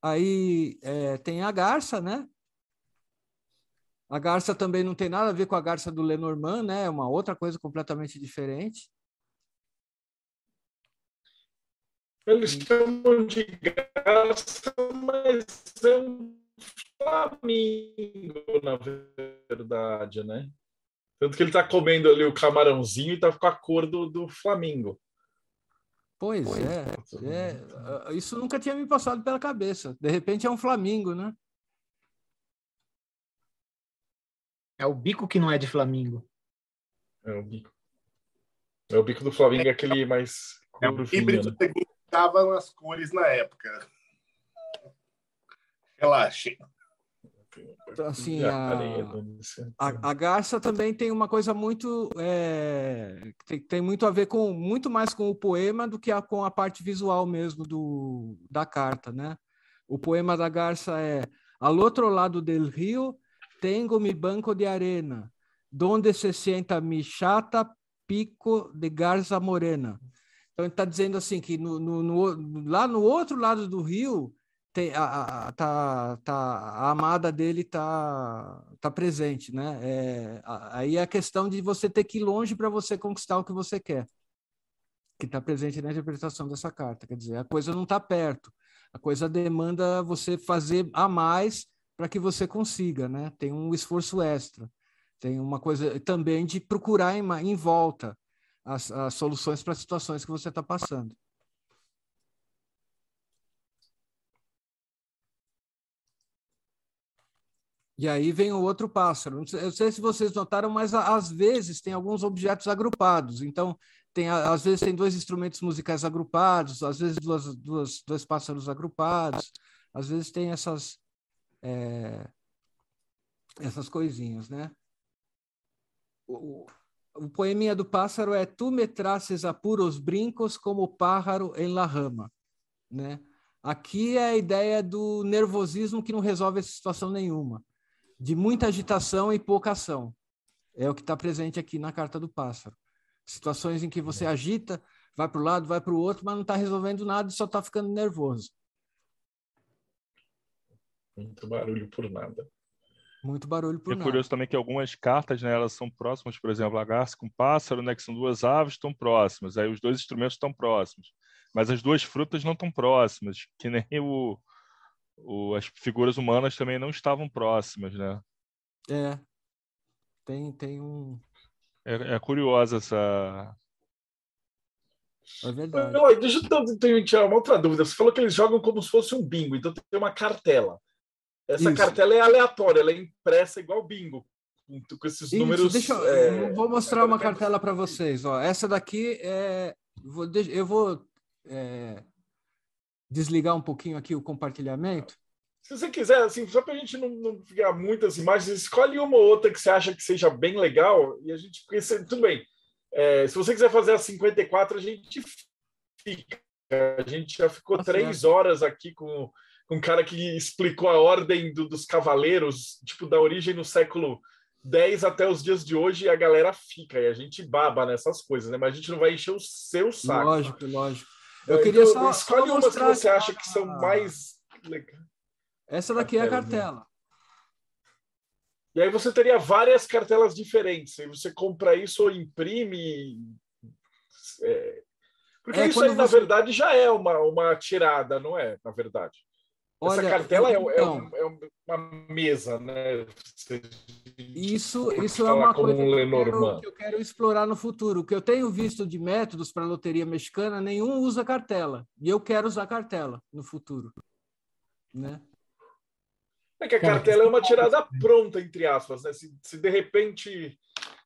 Aí é, tem a garça, né? A garça também não tem nada a ver com a garça do Lenormand, né? É uma outra coisa completamente diferente. Eles chamam de garça, mas é um flamingo, na verdade, né? Tanto que ele tá comendo ali o camarãozinho e tá com a cor do, do flamingo. Pois é, é, ah, isso nunca tinha me passado pela cabeça. De repente é um flamingo, né? É o bico que não é de flamingo. É o bico. É o bico do flamingo, é aquele mais É curvinho, híbrido né? segundo estavam as cores na época. Relaxem. Então, assim, a, a, a, garça também tem uma coisa muito é, tem, tem, muito a ver com muito mais com o poema do que a, com a parte visual mesmo do, da carta, né? O poema da garça é Al outro lado del rio tengo mi banco de arena, donde se sienta mi chata pico de garza morena. Então ele está dizendo assim que no, no, no, lá no outro lado do rio tem, a, a, tá, tá, a amada dele tá, tá presente, né? É, aí é a questão de você ter que ir longe para você conquistar o que você quer, que está presente na interpretação dessa carta. Quer dizer, a coisa não está perto, a coisa demanda você fazer a mais para que você consiga, né? Tem um esforço extra, tem uma coisa também de procurar em, em volta as, as soluções para as situações que você está passando. E aí vem o outro pássaro. Eu não sei se vocês notaram, mas às vezes tem alguns objetos agrupados. Então, tem, às vezes tem dois instrumentos musicais agrupados, às vezes duas, duas, dois pássaros agrupados, às vezes tem essas, é, essas coisinhas, né? O, o poeminha do pássaro é Tu me traces a puros brincos como pájaro em la rama, né? Aqui é a ideia do nervosismo que não resolve essa situação nenhuma de muita agitação e pouca ação. É o que está presente aqui na carta do pássaro. Situações em que você agita, vai para o lado, vai para o outro, mas não está resolvendo nada e só está ficando nervoso. Muito barulho por nada. Muito barulho por é nada. É curioso também que algumas cartas, né, elas são próximas, por exemplo, a garça com pássaro, né, que são duas aves, estão próximas. Aí os dois instrumentos estão próximos. Mas as duas frutas não estão próximas, que nem o, o, as figuras humanas também não estavam próximas, né? É. Tem, tem um. É, é curiosa essa. É verdade. Não, deixa eu tirar uma outra dúvida. Você falou que eles jogam como se fosse um bingo, então tem uma cartela. Essa Isso. cartela é aleatória, ela é impressa igual bingo, com esses Isso, números. Deixa eu, é... vou mostrar uma cartela para vocês. Ó, essa daqui é. Eu vou é, desligar um pouquinho aqui o compartilhamento? Se você quiser, assim, só para a gente não, não ficar muitas imagens, escolhe uma ou outra que você acha que seja bem legal e a gente. Tudo bem. É, se você quiser fazer a 54, a gente fica. A gente já ficou tá três horas aqui com um cara que explicou a ordem do, dos cavaleiros, tipo, da origem no século 10 até os dias de hoje, e a galera fica, e a gente baba nessas coisas, né? Mas a gente não vai encher o seu saco. Lógico, lógico. Eu queria então, só. Escolhe só umas que você acha que são mais legais. Essa daqui cartela, é a cartela. E aí você teria várias cartelas diferentes. E você compra isso ou imprime. É... Porque é, isso aí, você... na verdade, já é uma, uma tirada, não é? Na verdade. Olha, Essa cartela é, é então, é, um, é, uma mesa, né? Você isso, isso é uma coisa um que, eu quero, que eu quero explorar no futuro. O que eu tenho visto de métodos para a loteria mexicana, nenhum usa cartela. E eu quero usar cartela no futuro. Né? É que a cartela é uma tirada pronta, entre aspas. Né? Se, se de repente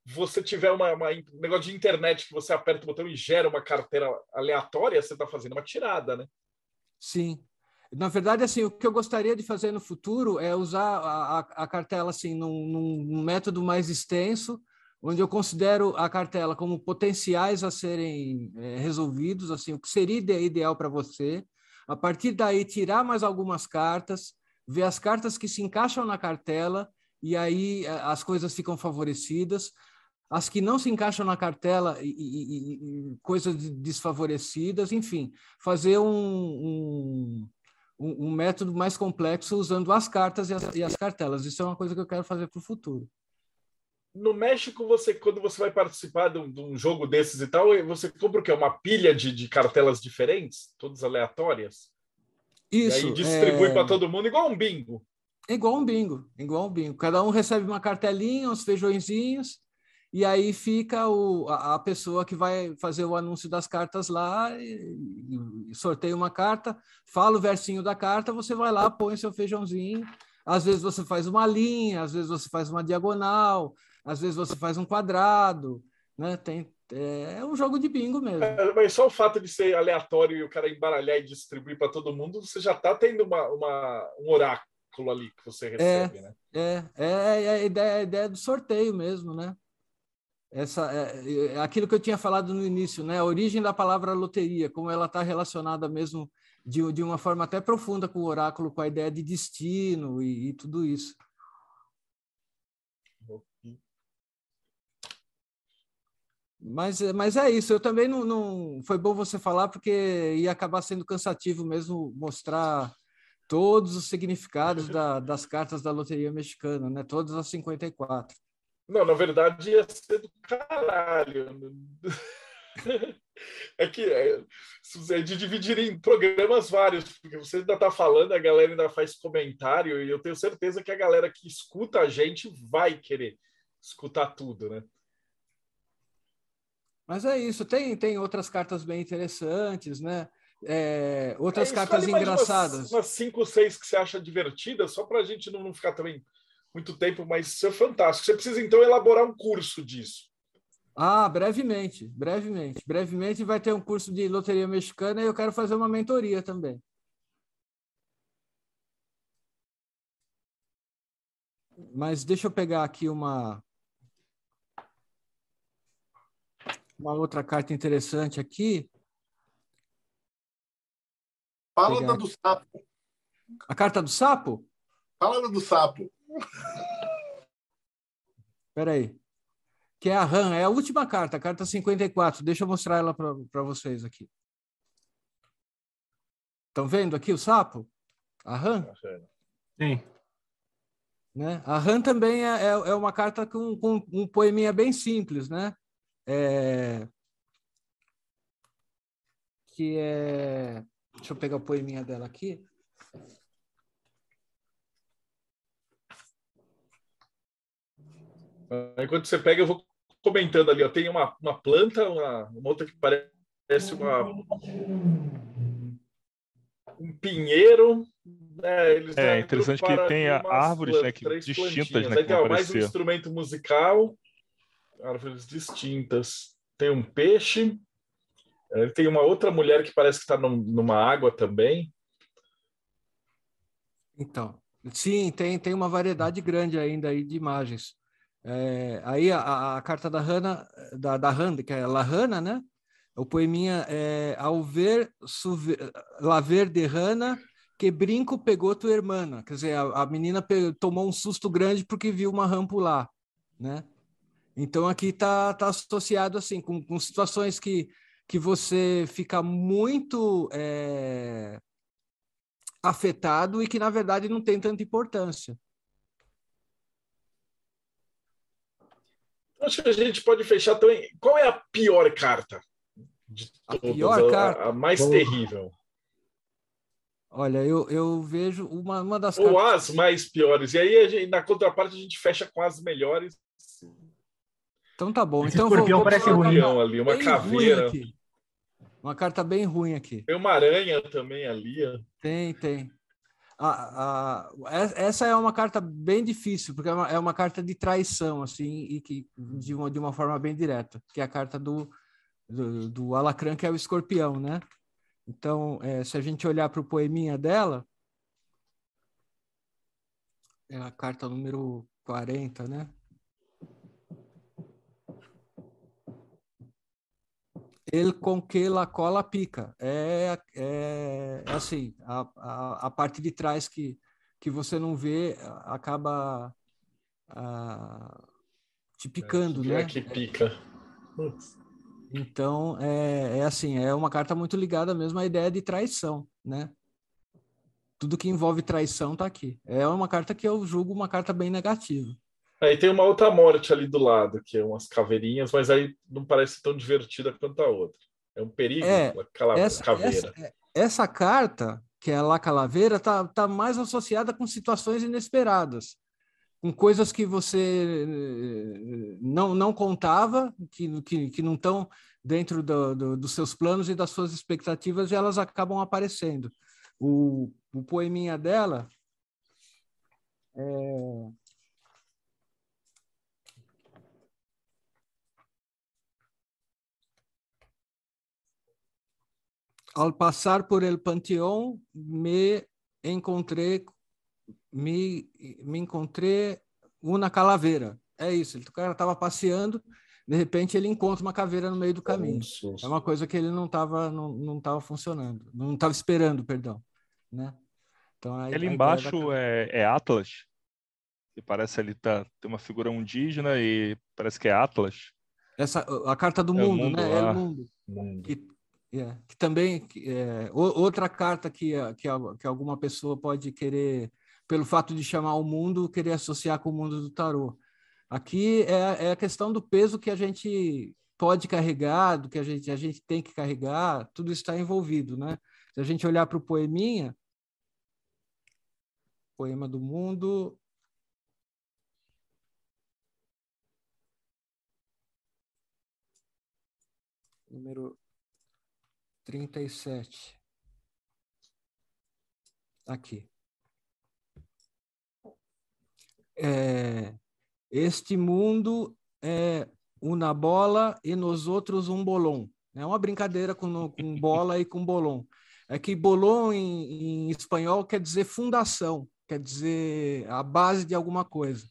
você tiver uma, uma, um negócio de internet que você aperta o botão e gera uma carteira aleatória, você está fazendo uma tirada, né? Sim, na verdade, assim, o que eu gostaria de fazer no futuro é usar a, a, cartela assim num, num, método mais extenso, onde eu considero a cartela como potenciais a serem é, resolvidos, assim, o que seria ideal para você. A partir daí, tirar mais algumas cartas, ver as cartas que se encaixam na cartela e aí é, as coisas ficam favorecidas. As que não se encaixam na cartela e, e, e coisas desfavorecidas, enfim, fazer um, um um, um, método mais complexo usando as cartas e as, e as, cartelas. Isso é uma coisa que eu quero fazer para o futuro. No México, você quando você vai participar de um, de um, jogo desses e tal, você compra o quê? Uma pilha de, de cartelas diferentes, todas aleatórias? Isso. E aí distribui é... para todo mundo igual um bingo. Igual um bingo, igual um bingo. Cada um recebe uma cartelinha, uns feijõezinhos, e aí fica o, a, a, pessoa que vai fazer o anúncio das cartas lá, e, e sorteia uma carta, fala o versinho da carta, você vai lá, põe seu feijãozinho. Às vezes você faz uma linha, às vezes você faz uma diagonal, às vezes você faz um quadrado, né? Tem, é, é um jogo de bingo mesmo. É, mas só o fato de ser aleatório e o cara embaralhar e distribuir para todo mundo, você já está tendo uma, uma, um oráculo oráculo ali que você recebe, é, né? É, é, é a, ideia, a ideia do sorteio mesmo, né? Essa, é, é aquilo que eu tinha falado no início, né? A origem da palavra loteria, como ela está relacionada mesmo de, de uma forma até profunda com o oráculo, com a ideia de destino e, e tudo isso. Mas, mas é isso, eu também não, não. Foi bom você falar, porque ia acabar sendo cansativo mesmo mostrar todos os significados da, das cartas da loteria mexicana, né? Todas as 54. Não, na verdade ia ser do caralho. É que é, é de dividir em programas vários, porque você ainda está falando, a galera ainda faz comentário, e eu tenho certeza que a galera que escuta a gente vai querer escutar tudo, né? Mas é isso, tem, tem outras cartas bem interessantes, né? É, outras é, cartas engraçadas. Umas, umas cinco, seis que você acha divertidas, só para a gente não, não ficar também muito tempo, mas isso é fantástico. Você precisa então elaborar um curso disso. Ah, brevemente, brevemente. Brevemente vai ter um curso de loteria mexicana e eu quero fazer uma mentoria também. Mas deixa eu pegar aqui uma, uma outra carta interessante aqui. Fala da do sapo. A carta do sapo? Fala do sapo. Espera aí. Que é a RAM, é a última carta, a carta 54. Deixa eu mostrar ela para vocês aqui. Estão vendo aqui o sapo? A RAM? Sim. Né? A RAM também é, é, é uma carta com, com um poeminha bem simples, né? é, que é. Deixa eu pegar o poeminha dela aqui. Enquanto você pega, eu vou comentando ali. Ó. Tem uma, uma planta, uma, uma outra que parece uma, um pinheiro. Né? Eles é interessante que tem árvores né, que, distintas. Né, Aí tem mais um instrumento musical árvores distintas. Tem um peixe. É, tem uma outra mulher que parece que está numa água também. Então, sim, tem, tem uma variedade grande ainda aí de imagens. É, aí a, a, carta da Hannah, da, da Hannah, que é La Hannah, né? O poeminha é Ao ver, suve, la ver de Hannah, que brinco pegou tua irmã. Quer dizer, a, a menina tomou um susto grande porque viu uma rã pular, né? Então aqui está tá associado assim com, com, situações que, que você fica muito é, afetado e que na verdade não tem tanta importância. Acho que a gente pode fechar também. Qual é a pior carta? De a pior a, carta? A, mais Bom. terrível. Olha, eu, eu vejo uma, uma das Ou cartas... as mais piores. E aí, gente, na contraparte, a gente fecha com as melhores então tá bom. Esse então escorpião vou, parece ruim. ali, uma caveira. Uma carta bem ruim aqui. Tem uma aranha também ali. Tem, tem. A, a, essa é uma carta bem difícil, porque é uma, é uma carta de traição, assim, e que de uma, de uma forma bem direta, que é a carta do, do, do Alacrã, que é o escorpião, né? Então, é, se a gente olhar para o poeminha dela, é a carta número 40, né? Ele com que la cola pica. É, é, é assim, a, a, a, parte de trás que, que você não vê acaba a, te picando, é, né? É que pica. Então, é, é assim, é uma carta muito ligada mesmo à ideia de traição, né? Tudo que envolve traição está aqui. É uma carta que eu julgo uma carta bem negativa. Aí tem uma outra morte ali do lado, que é umas caveirinhas, mas aí não parece tão divertida quanto a outra. É um perigo é, aquela essa, caveira. Essa, essa, carta, que é a La Calaveira, tá, tá mais associada com situações inesperadas, com coisas que você eh, não, não contava, que, que, que não estão dentro do, do, dos seus planos e das suas expectativas, e elas acabam aparecendo. O, o poeminha dela é, Al passar por el panteón, me encontrei me, me encontrei uma calaveira. É isso, o cara estava passeando, de repente ele encontra uma caveira no meio do caminho. É uma coisa que ele não estava não, não tava funcionando, não estava esperando, perdão. Né? Então, a, ali embaixo da... é, é Atlas, que parece ali tá, tem uma figura indígena e parece que é Atlas. Essa, a carta do é mundo, mundo, né? É o mundo. mundo. Que, é, que também é, outra carta que, que, que alguma pessoa pode querer, pelo fato de chamar o mundo, querer associar com o mundo do tarô. Aqui é, é a questão do peso que a gente pode carregar, do que a gente, a gente tem que carregar, tudo está envolvido, né? Se a gente olhar para o poeminha, poema do mundo, número 37. Aqui. É, este mundo é uma bola e nos outros um bolão. É uma brincadeira com, com bola e com bolão. É que bolão em, em espanhol quer dizer fundação, quer dizer a base de alguma coisa.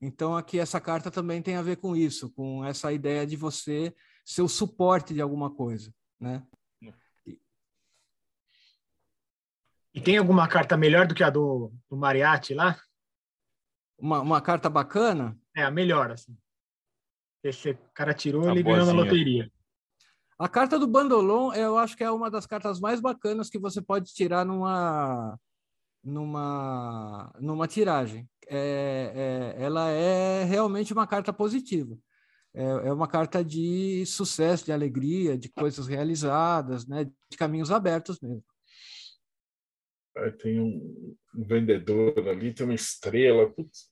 Então aqui essa carta também tem a ver com isso, com essa ideia de você ser o suporte de alguma coisa, né? E tem alguma carta melhor do que a do, do Mariachi lá? Uma, uma carta bacana? É, a melhor, assim. Esse cara tirou, ele ganhou na loteria. A carta do Bandolon, eu acho que é uma das cartas mais bacanas que você pode tirar numa numa numa tiragem. É, é, ela é realmente uma carta positiva. É, é uma carta de sucesso, de alegria, de coisas realizadas, né? De caminhos abertos mesmo. Aí tem um, um, vendedor ali, tem uma estrela. Putz.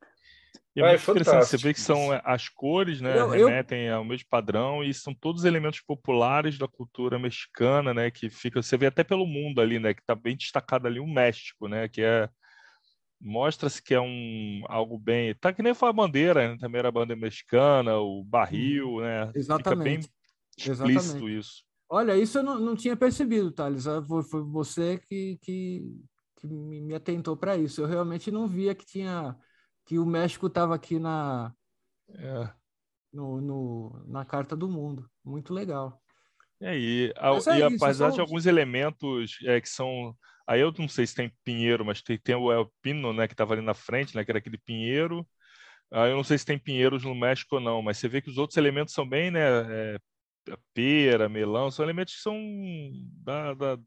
E é, ah, é interessante, você vê que são é, as cores, né, eu, remetem eu... ao mesmo padrão e são todos elementos populares da cultura mexicana, né, que fica, você vê até pelo mundo ali, né, que está bem destacado ali o México, né, que é mostra-se que é um algo bem, tá que nem foi a bandeira, né, também era a bandeira mexicana, o barril, né, Exatamente. fica bem explícito Exatamente. isso. Olha, isso eu não, não tinha percebido, Thales. Ah, foi, foi você que, que, que me atentou para isso. Eu realmente não via que tinha que o México estava aqui na é. no, no, na carta do mundo. Muito legal. É, e, a, é e apesar de alguns elementos é, que são. Aí eu não sei se tem pinheiro, mas tem, tem o El Pino, né, que estava ali na frente, né, que era aquele pinheiro. Aí eu não sei se tem pinheiros no México ou não, mas você vê que os outros elementos são bem, né? É, pera, melão, são elementos que são da, da,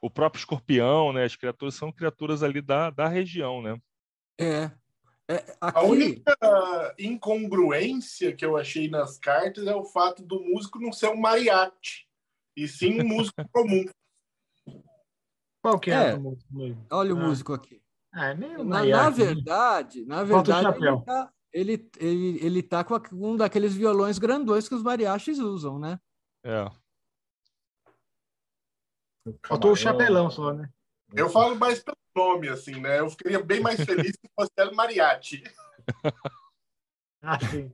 o próprio escorpião, né? As criaturas são criaturas ali da, da região, né? É. é aqui... A única incongruência que eu achei nas cartas é o fato do músico não ser um mariachi, e sim um músico comum. Qual que é, é. Olha o ah. músico aqui. Ah, é na, na verdade, na verdade, ele tá, ele, ele, ele tá com um daqueles violões grandões que os mariachis usam, né? É. Faltou o chapelão só, né? Eu falo mais pelo nome, assim, né? Eu ficaria bem mais feliz se fosse El Mariachi. ah, sim.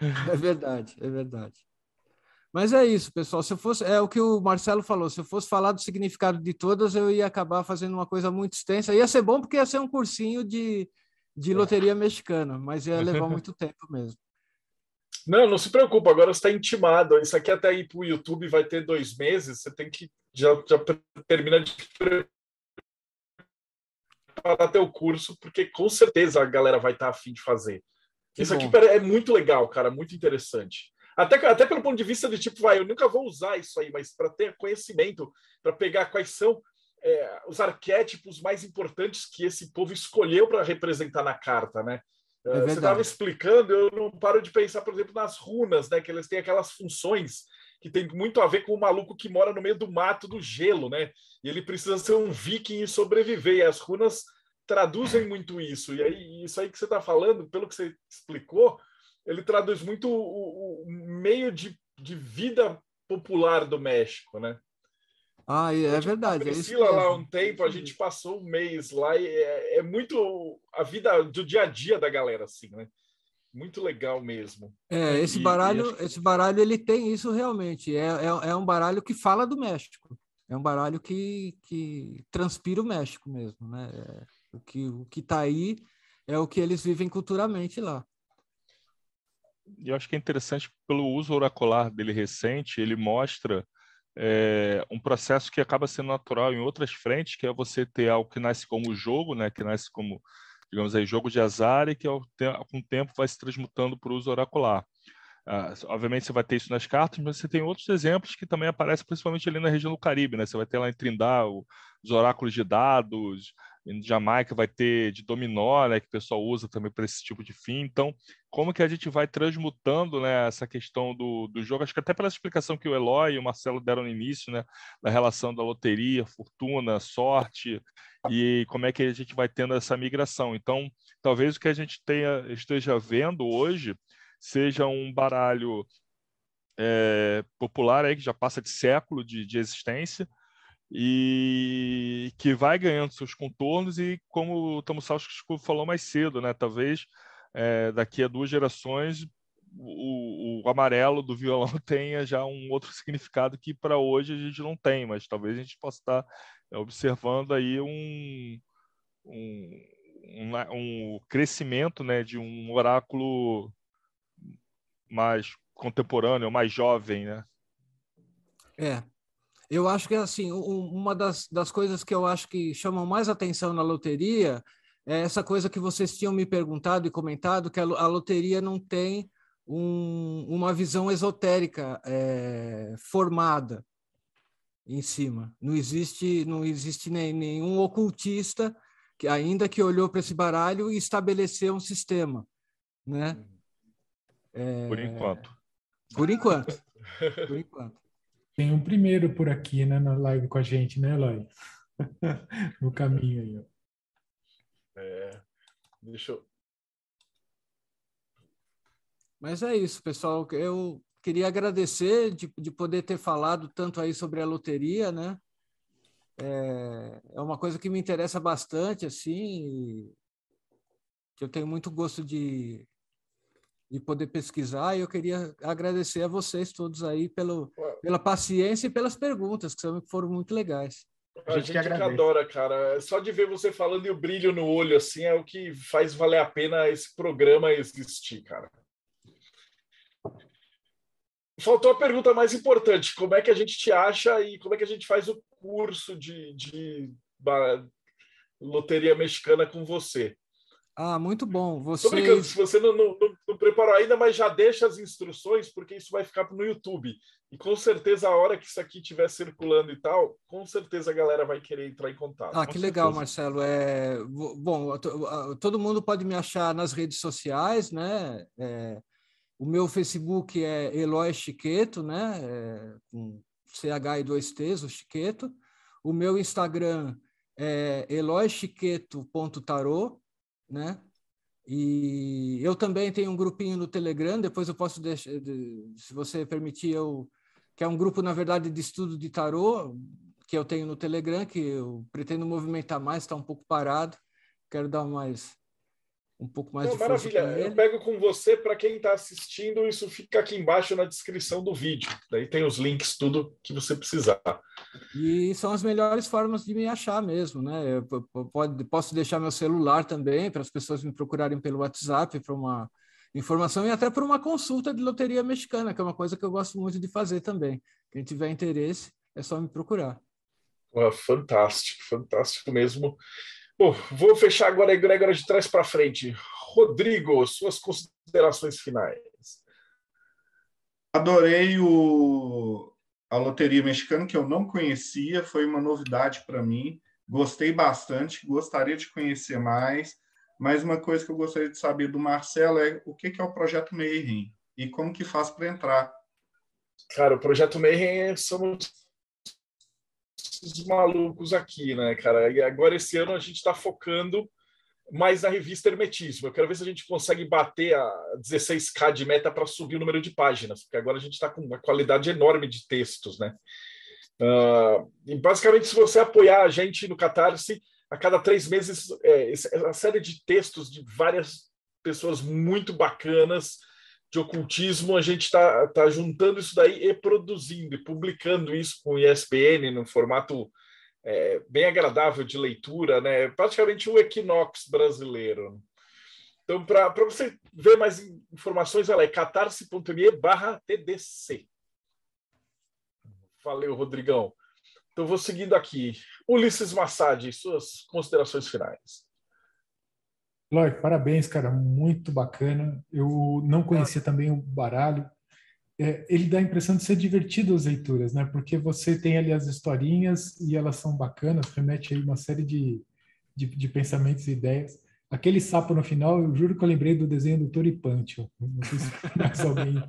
É verdade, é verdade. Mas é isso, pessoal. Se eu fosse, é o que o Marcelo falou. Se eu fosse falar do significado de todas, eu ia acabar fazendo uma coisa muito extensa. Ia ser bom porque ia ser um cursinho de, de loteria mexicana, mas ia levar muito tempo mesmo. Não, não se preocupa, agora você está intimado. Isso aqui até ir para o YouTube vai ter dois meses, você tem que já, já termina de preparar teu curso, porque com certeza a galera vai estar tá afim de fazer. Que isso bom. aqui é muito legal, cara, muito interessante. Até, até pelo ponto de vista de tipo, vai, eu nunca vou usar isso aí, mas para ter conhecimento, para pegar quais são é, os arquétipos mais importantes que esse povo escolheu para representar na carta, né? É Você estava explicando, eu não paro de pensar, por exemplo, nas runas, né? Que eles têm aquelas funções que tem muito a ver com o maluco que mora no meio do mato do gelo, né? E ele precisa ser um viking e sobreviver. E as runas traduzem muito isso. E aí, isso aí que você está falando, pelo que você explicou, ele traduz muito o, o meio de, de vida popular do México, né? Ah, é verdade. A Priscila é lá um tempo, a gente passou um mês lá e é, é, muito a vida do dia a dia da galera, assim, né? Muito legal mesmo. É, esse baralho, e esse baralho ele tem isso realmente. É, é, é, um baralho que fala do México. É um baralho que, que transpira o México mesmo, né? O que o que está aí é o que eles vivem culturalmente lá. E eu acho que é interessante pelo uso oracular dele recente, ele mostra é, um processo que acaba sendo natural em outras frentes, que é você ter algo que nasce como jogo, né, que nasce como, digamos aí, jogo de azar e que ao, com o tempo vai se transmutando para o uso oracular. Uh, obviamente você vai ter isso nas cartas, mas você tem outros exemplos que também aparecem principalmente ali na região do Caribe, né? Você vai ter lá em Trindade os oráculos de dados, em Jamaica vai ter de dominó, né, que o pessoal usa também para esse tipo de fim. Então, como que a gente vai transmutando, né, essa questão do, do jogo? Acho que até pela explicação que o Eloy e o Marcelo deram no início, né, da relação da loteria, fortuna, sorte e como é que a gente vai tendo essa migração. Então, talvez o que a gente tenha, esteja vendo hoje seja um baralho é, popular aí que já passa de século de, de existência, e que vai ganhando seus contornos e como o Tomosalski falou mais cedo, né? Talvez é, daqui a duas gerações o, o, amarelo do violão tenha já um outro significado que para hoje a gente não tem, mas talvez a gente possa estar é, observando aí um, um, um, um crescimento né, de um oráculo mais contemporâneo, mais jovem, né? É, eu acho que assim, uma das, das coisas que eu acho que chamam mais atenção na loteria é essa coisa que vocês tinham me perguntado e comentado, que a, a loteria não tem um, uma visão esotérica é, formada em cima. Não existe, não existe nem, nenhum ocultista que ainda que olhou para esse baralho e estabeleceu um sistema, né? É, por enquanto. Por enquanto. Por enquanto. Tem um primeiro por aqui, né, na live com a gente, né, Eloy? no caminho aí, ó. É, deixa eu... Mas é isso, pessoal. Eu queria agradecer de, de poder ter falado tanto aí sobre a loteria, né? É, é uma coisa que me interessa bastante, assim, que eu tenho muito gosto de, de poder pesquisar. E eu queria agradecer a vocês todos aí pelo, pela paciência e pelas perguntas, que foram muito legais. A gente, a gente que, adora, cara. Só de ver você falando e o brilho no olho, assim, é o que faz valer a pena esse programa existir, cara. Faltou a pergunta mais importante: como é que a gente te acha e como é que a gente faz o curso de, de loteria mexicana com você? Ah, muito bom. Você... Tô brincando, se você não, não, não, preparou ainda, mas já deixa as instruções, porque isso vai ficar no YouTube. E com certeza, a hora que isso aqui estiver circulando e tal, com certeza a galera vai querer entrar em contato. Ah, que certeza. legal, Marcelo. É... Bom, todo mundo pode me achar nas redes sociais, né? É... O meu Facebook é Eloy Chiqueto, né? É... Com CH e dois T's, o Chiqueto. O meu Instagram é eloychiqueto.tarô né? E eu também tenho um grupinho no Telegram, depois eu posso deixar, se você permitir, eu que é um grupo na verdade de estudo de tarô que eu tenho no Telegram, que eu pretendo movimentar mais, está um pouco parado. Quero dar mais um pouco mais Não, de Maravilha, eu pego com você para quem está assistindo, isso fica aqui embaixo na descrição do vídeo. Daí tem os links, tudo que você precisar. E são as melhores formas de me achar mesmo, né? Eu, pode, posso deixar meu celular também para as pessoas me procurarem pelo WhatsApp para uma informação e até para uma consulta de loteria mexicana, que é uma coisa que eu gosto muito de fazer também. Quem tiver interesse, é só me procurar. fantástico, fantástico mesmo. Bom, vou fechar agora a egrégora de trás para frente. Rodrigo, suas considerações finais. Adorei o, a loteria mexicana, que eu não conhecia, foi uma novidade para mim. Gostei bastante, gostaria de conhecer mais. Mas uma coisa que eu gostaria de saber do Marcelo é o que, que é o Projeto Mayhem e como que faz para entrar. Cara, o Projeto Mayhem somos esses malucos aqui, né, cara? E agora esse ano a gente está focando mais na revista Hermetismo. Eu quero ver se a gente consegue bater a 16K de meta para subir o número de páginas, porque agora a gente está com uma qualidade enorme de textos, né? Uh, e basicamente, se você apoiar a gente no Catarse, a cada três meses, é, uma série de textos de várias pessoas muito bacanas de ocultismo, a gente está tá juntando isso daí e produzindo e publicando isso com o ISBN no formato é, bem agradável de leitura, né? Praticamente o Equinox brasileiro. Então, para você ver mais informações, ela é catarse.me barra TDC. Valeu, Rodrigão. Então, vou seguindo aqui. Ulisses Massad, suas considerações finais. Lloyd, parabéns, cara, muito bacana. Eu não conhecia também o baralho. É, ele dá a impressão de ser divertido as leituras, né? Porque você tem ali as historinhas e elas são bacanas, remete aí uma série de, de, de pensamentos e ideias. Aquele sapo no final, eu juro que eu lembrei do desenho do Toripancho. Não sei se mais alguém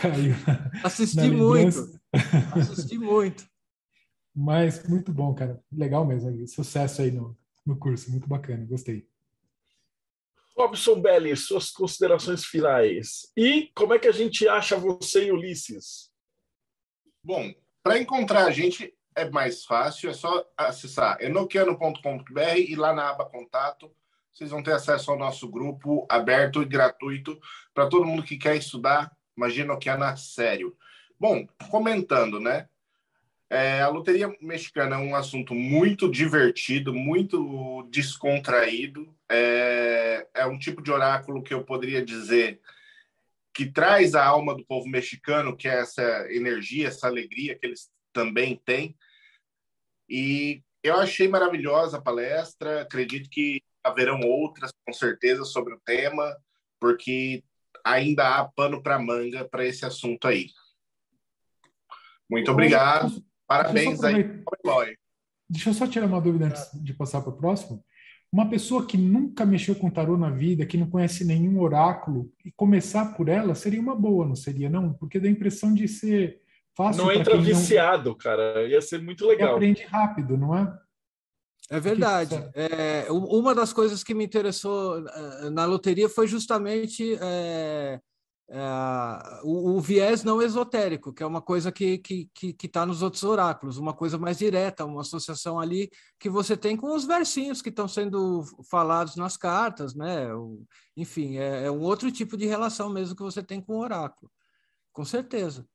caiu. Assisti muito. Assisti muito. Mas muito bom, cara. Legal mesmo. Sucesso aí no, no curso. Muito bacana. Gostei. Robson Belli, suas considerações finais. E como é que a gente acha você e Ulisses? Bom, para encontrar a gente é mais fácil, é só acessar enoquiano.com.br e lá na aba contato vocês vão ter acesso ao nosso grupo aberto e gratuito para todo mundo que quer estudar magia enoquiana sério. Bom, comentando, né? É, a loteria mexicana é um assunto muito divertido, muito descontraído. É, é um tipo de oráculo que eu poderia dizer que traz a alma do povo mexicano, que é essa energia, essa alegria que eles também têm. E eu achei maravilhosa a palestra. Acredito que haverão outras, com certeza, sobre o tema, porque ainda há pano para manga para esse assunto aí. Muito obrigado. Parabéns aí, Eloy. Deixa eu só tirar uma dúvida antes de passar para o próximo. Uma pessoa que nunca mexeu com tarô na vida, que não conhece nenhum oráculo, e começar por ela seria uma boa, não seria não? Porque dá a impressão de ser fácil. Não entra viciado, não... cara. Ia ser muito legal. E aprende rápido, não é? É verdade. É, uma das coisas que me interessou eh, na loteria foi justamente é, é, o, o, viés não esotérico, que é uma coisa que está que, que, que tá nos outros oráculos, uma coisa mais direta, uma associação ali que você tem com os versinhos que estão sendo falados nas cartas, né? O, enfim, é, é um outro tipo de relação mesmo que você tem com o oráculo, com certeza.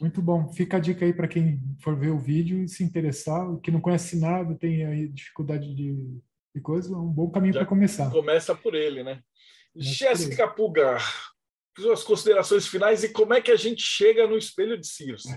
Muito bom. Fica a dica aí para quem for ver o vídeo e se interessar, que não conhece nada, tem aí dificuldade de, de coisa, é um bom caminho para começar. Começa por ele, né? Jéssica Puga, suas considerações finais e como é que a gente chega no espelho de Circe?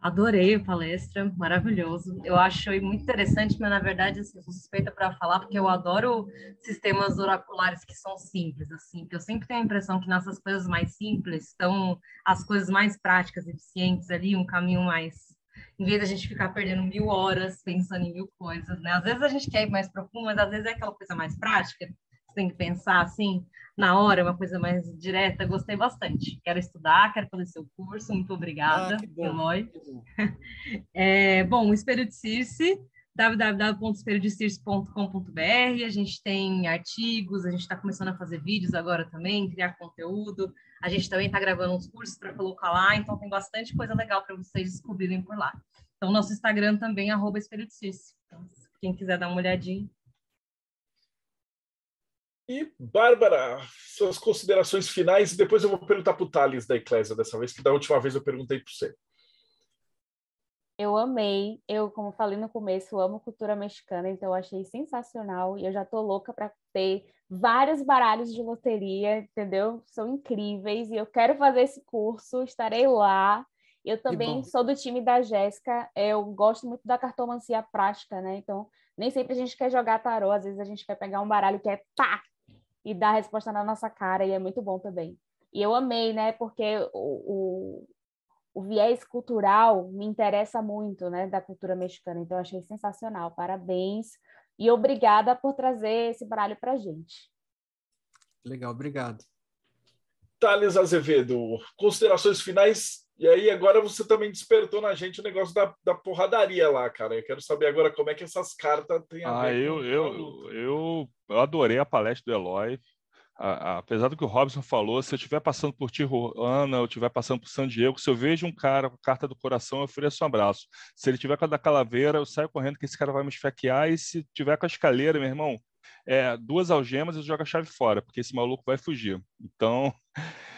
Adorei a palestra, maravilhoso. Eu acho muito interessante, mas na verdade assim, sou suspeita para falar porque eu adoro sistemas oraculares que são simples, assim. Eu sempre tenho a impressão que nessas coisas mais simples estão as coisas mais práticas, eficientes ali, um caminho mais em vez de a gente ficar perdendo mil horas pensando em mil coisas, né? Às vezes a gente quer ir mais profundo, mas às vezes é aquela coisa mais prática tem que pensar assim na hora, uma coisa mais direta. Gostei bastante. Quero estudar, quero fazer seu curso. Muito obrigada, ah, Eloy. Bom. é, bom, o Espelho de Circe, www.espelhodecirce.com.br. A gente tem artigos, a gente está começando a fazer vídeos agora também, criar conteúdo. A gente também está gravando uns cursos para colocar lá, então tem bastante coisa legal para vocês descobrirem por lá. Então, nosso Instagram também, arroba Espelho de Circe. Então, quem quiser dar uma olhadinha, e, Bárbara, suas considerações finais, e depois eu vou perguntar para o Thales da Eclésia dessa vez, que da última vez eu perguntei para você. Eu amei, eu, como falei no começo, amo cultura mexicana, então eu achei sensacional e eu já tô louca para ter vários baralhos de loteria, entendeu? São incríveis e eu quero fazer esse curso, estarei lá. Eu também sou do time da Jéssica, eu gosto muito da cartomancia prática, né? Então, nem sempre a gente quer jogar tarô, às vezes a gente quer pegar um baralho que é pá, e dar a resposta na nossa cara, e é muito bom também. E eu amei, né? Porque o, o, o viés cultural me interessa muito, né? Da cultura mexicana. Então, achei sensacional. Parabéns. E obrigada por trazer esse baralho para gente. Legal, obrigado. Thales Azevedo, considerações finais. E aí, agora você também despertou na gente o negócio da, da porradaria lá, cara. Eu quero saber agora como é que essas cartas têm a ah, ver eu, eu, eu, eu adorei a palestra do Eloy. apesar do que o Robson falou, se eu estiver passando por Tijuana, eu estiver passando por San Diego, se eu vejo um cara com a carta do coração, eu ofereço um abraço. Se ele tiver com a da calaveira, eu saio correndo que esse cara vai me esfaquear. E se tiver com a escaleira, meu irmão, é, duas algemas e joga a chave fora, porque esse maluco vai fugir. Então,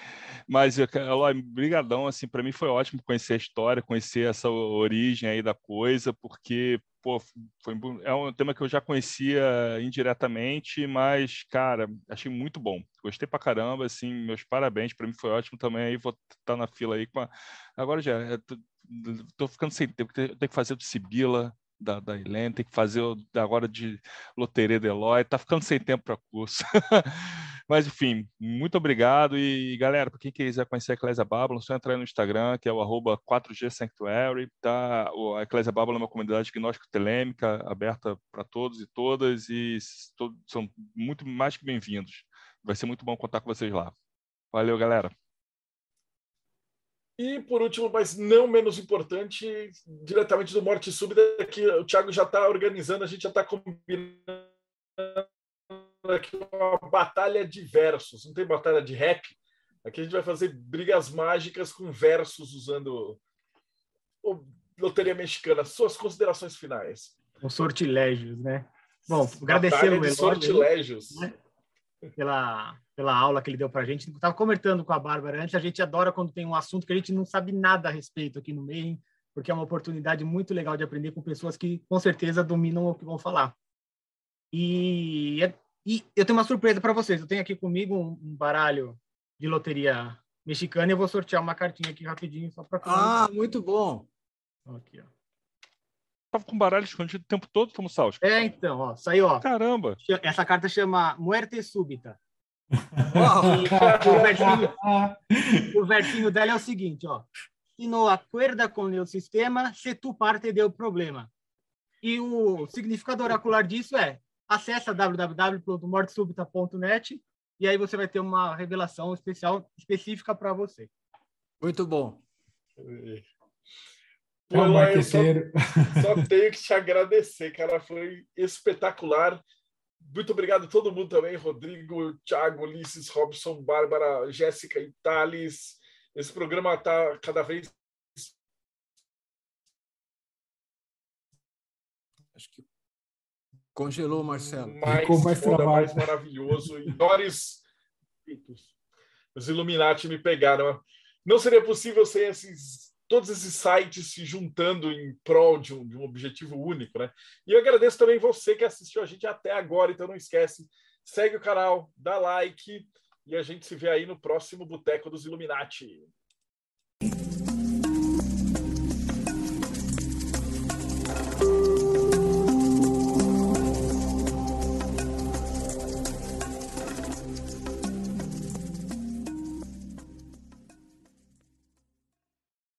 Mas, Eloy, brigadão, assim, para mim foi ótimo conhecer a história, conhecer essa origem aí da coisa, porque, pô, foi, é um tema que eu já conhecia indiretamente, mas, cara, achei muito bom. Gostei pra caramba, assim, meus parabéns, para mim foi ótimo também, aí vou estar tá na fila aí com a... Agora já, tô ficando sem tempo, tenho que fazer do Sibila, da, da Helene, tem que fazer agora de loteria de Eloy, tá ficando sem tempo para curso. Mas, enfim, muito obrigado. E, galera, para quem quiser conhecer a Eclésia Babylon, é só entrar no Instagram, que é o arroba 4G Sanctuary. Tá? A Eclésia Babylon é uma comunidade gnóstico-telêmica, aberta para todos e todas, e todos, são muito mais que bem-vindos. Vai ser muito bom contar com vocês lá. Valeu, galera. E, por último, mas não menos importante, diretamente do Morte Súbita, que o Thiago já está organizando, a gente já está combinando aqui uma batalha de versos. Não tem batalha de rap? Aqui a gente vai fazer brigas mágicas com versos usando o Loteria Mexicana. Suas considerações finais. Os sortilégios, né? Bom, agradecer o sortilégios. Né? Pela, pela aula que ele deu para a gente. Estava comentando com a Bárbara antes, a gente adora quando tem um assunto que a gente não sabe nada a respeito aqui no meio, porque é uma oportunidade muito legal de aprender com pessoas que com certeza dominam o que vão falar. E é e eu tenho uma surpresa para vocês. Eu tenho aqui comigo um, um, baralho de loteria mexicana e eu vou sortear uma cartinha aqui rapidinho só para. Ah, muito bom. Aqui, ó. Tava com baralho escondido o tempo todo, Tomo Salso. É, então, ó, saiu, ó. Caramba! Essa carta chama Muerte Súbita. o, versinho, o versinho dela é o seguinte, ó. Se não acorda com o sistema, se tu parte deu problema. E o significado oracular disso é acessa www.mortesubita.net e aí você vai ter uma revelação especial específica para você. Muito bom. Pô, eu só, só tenho que te agradecer, cara. Foi espetacular. Muito obrigado a todo mundo também, Rodrigo, Thiago, Ulisses, Robson, Bárbara, Jéssica e Thales. Esse programa está cada vez. Acho que Congelou, Marcelo. Mais, Ficou mais, mais maravilhoso. E Doris, os Illuminati me pegaram. Não seria possível sem esses todos esses sites se juntando em prol de um, de um objetivo único, né? E eu agradeço também você que assistiu a gente até agora, então não esquece, segue o canal, dá like e a gente se vê aí no próximo Boteco dos Illuminati.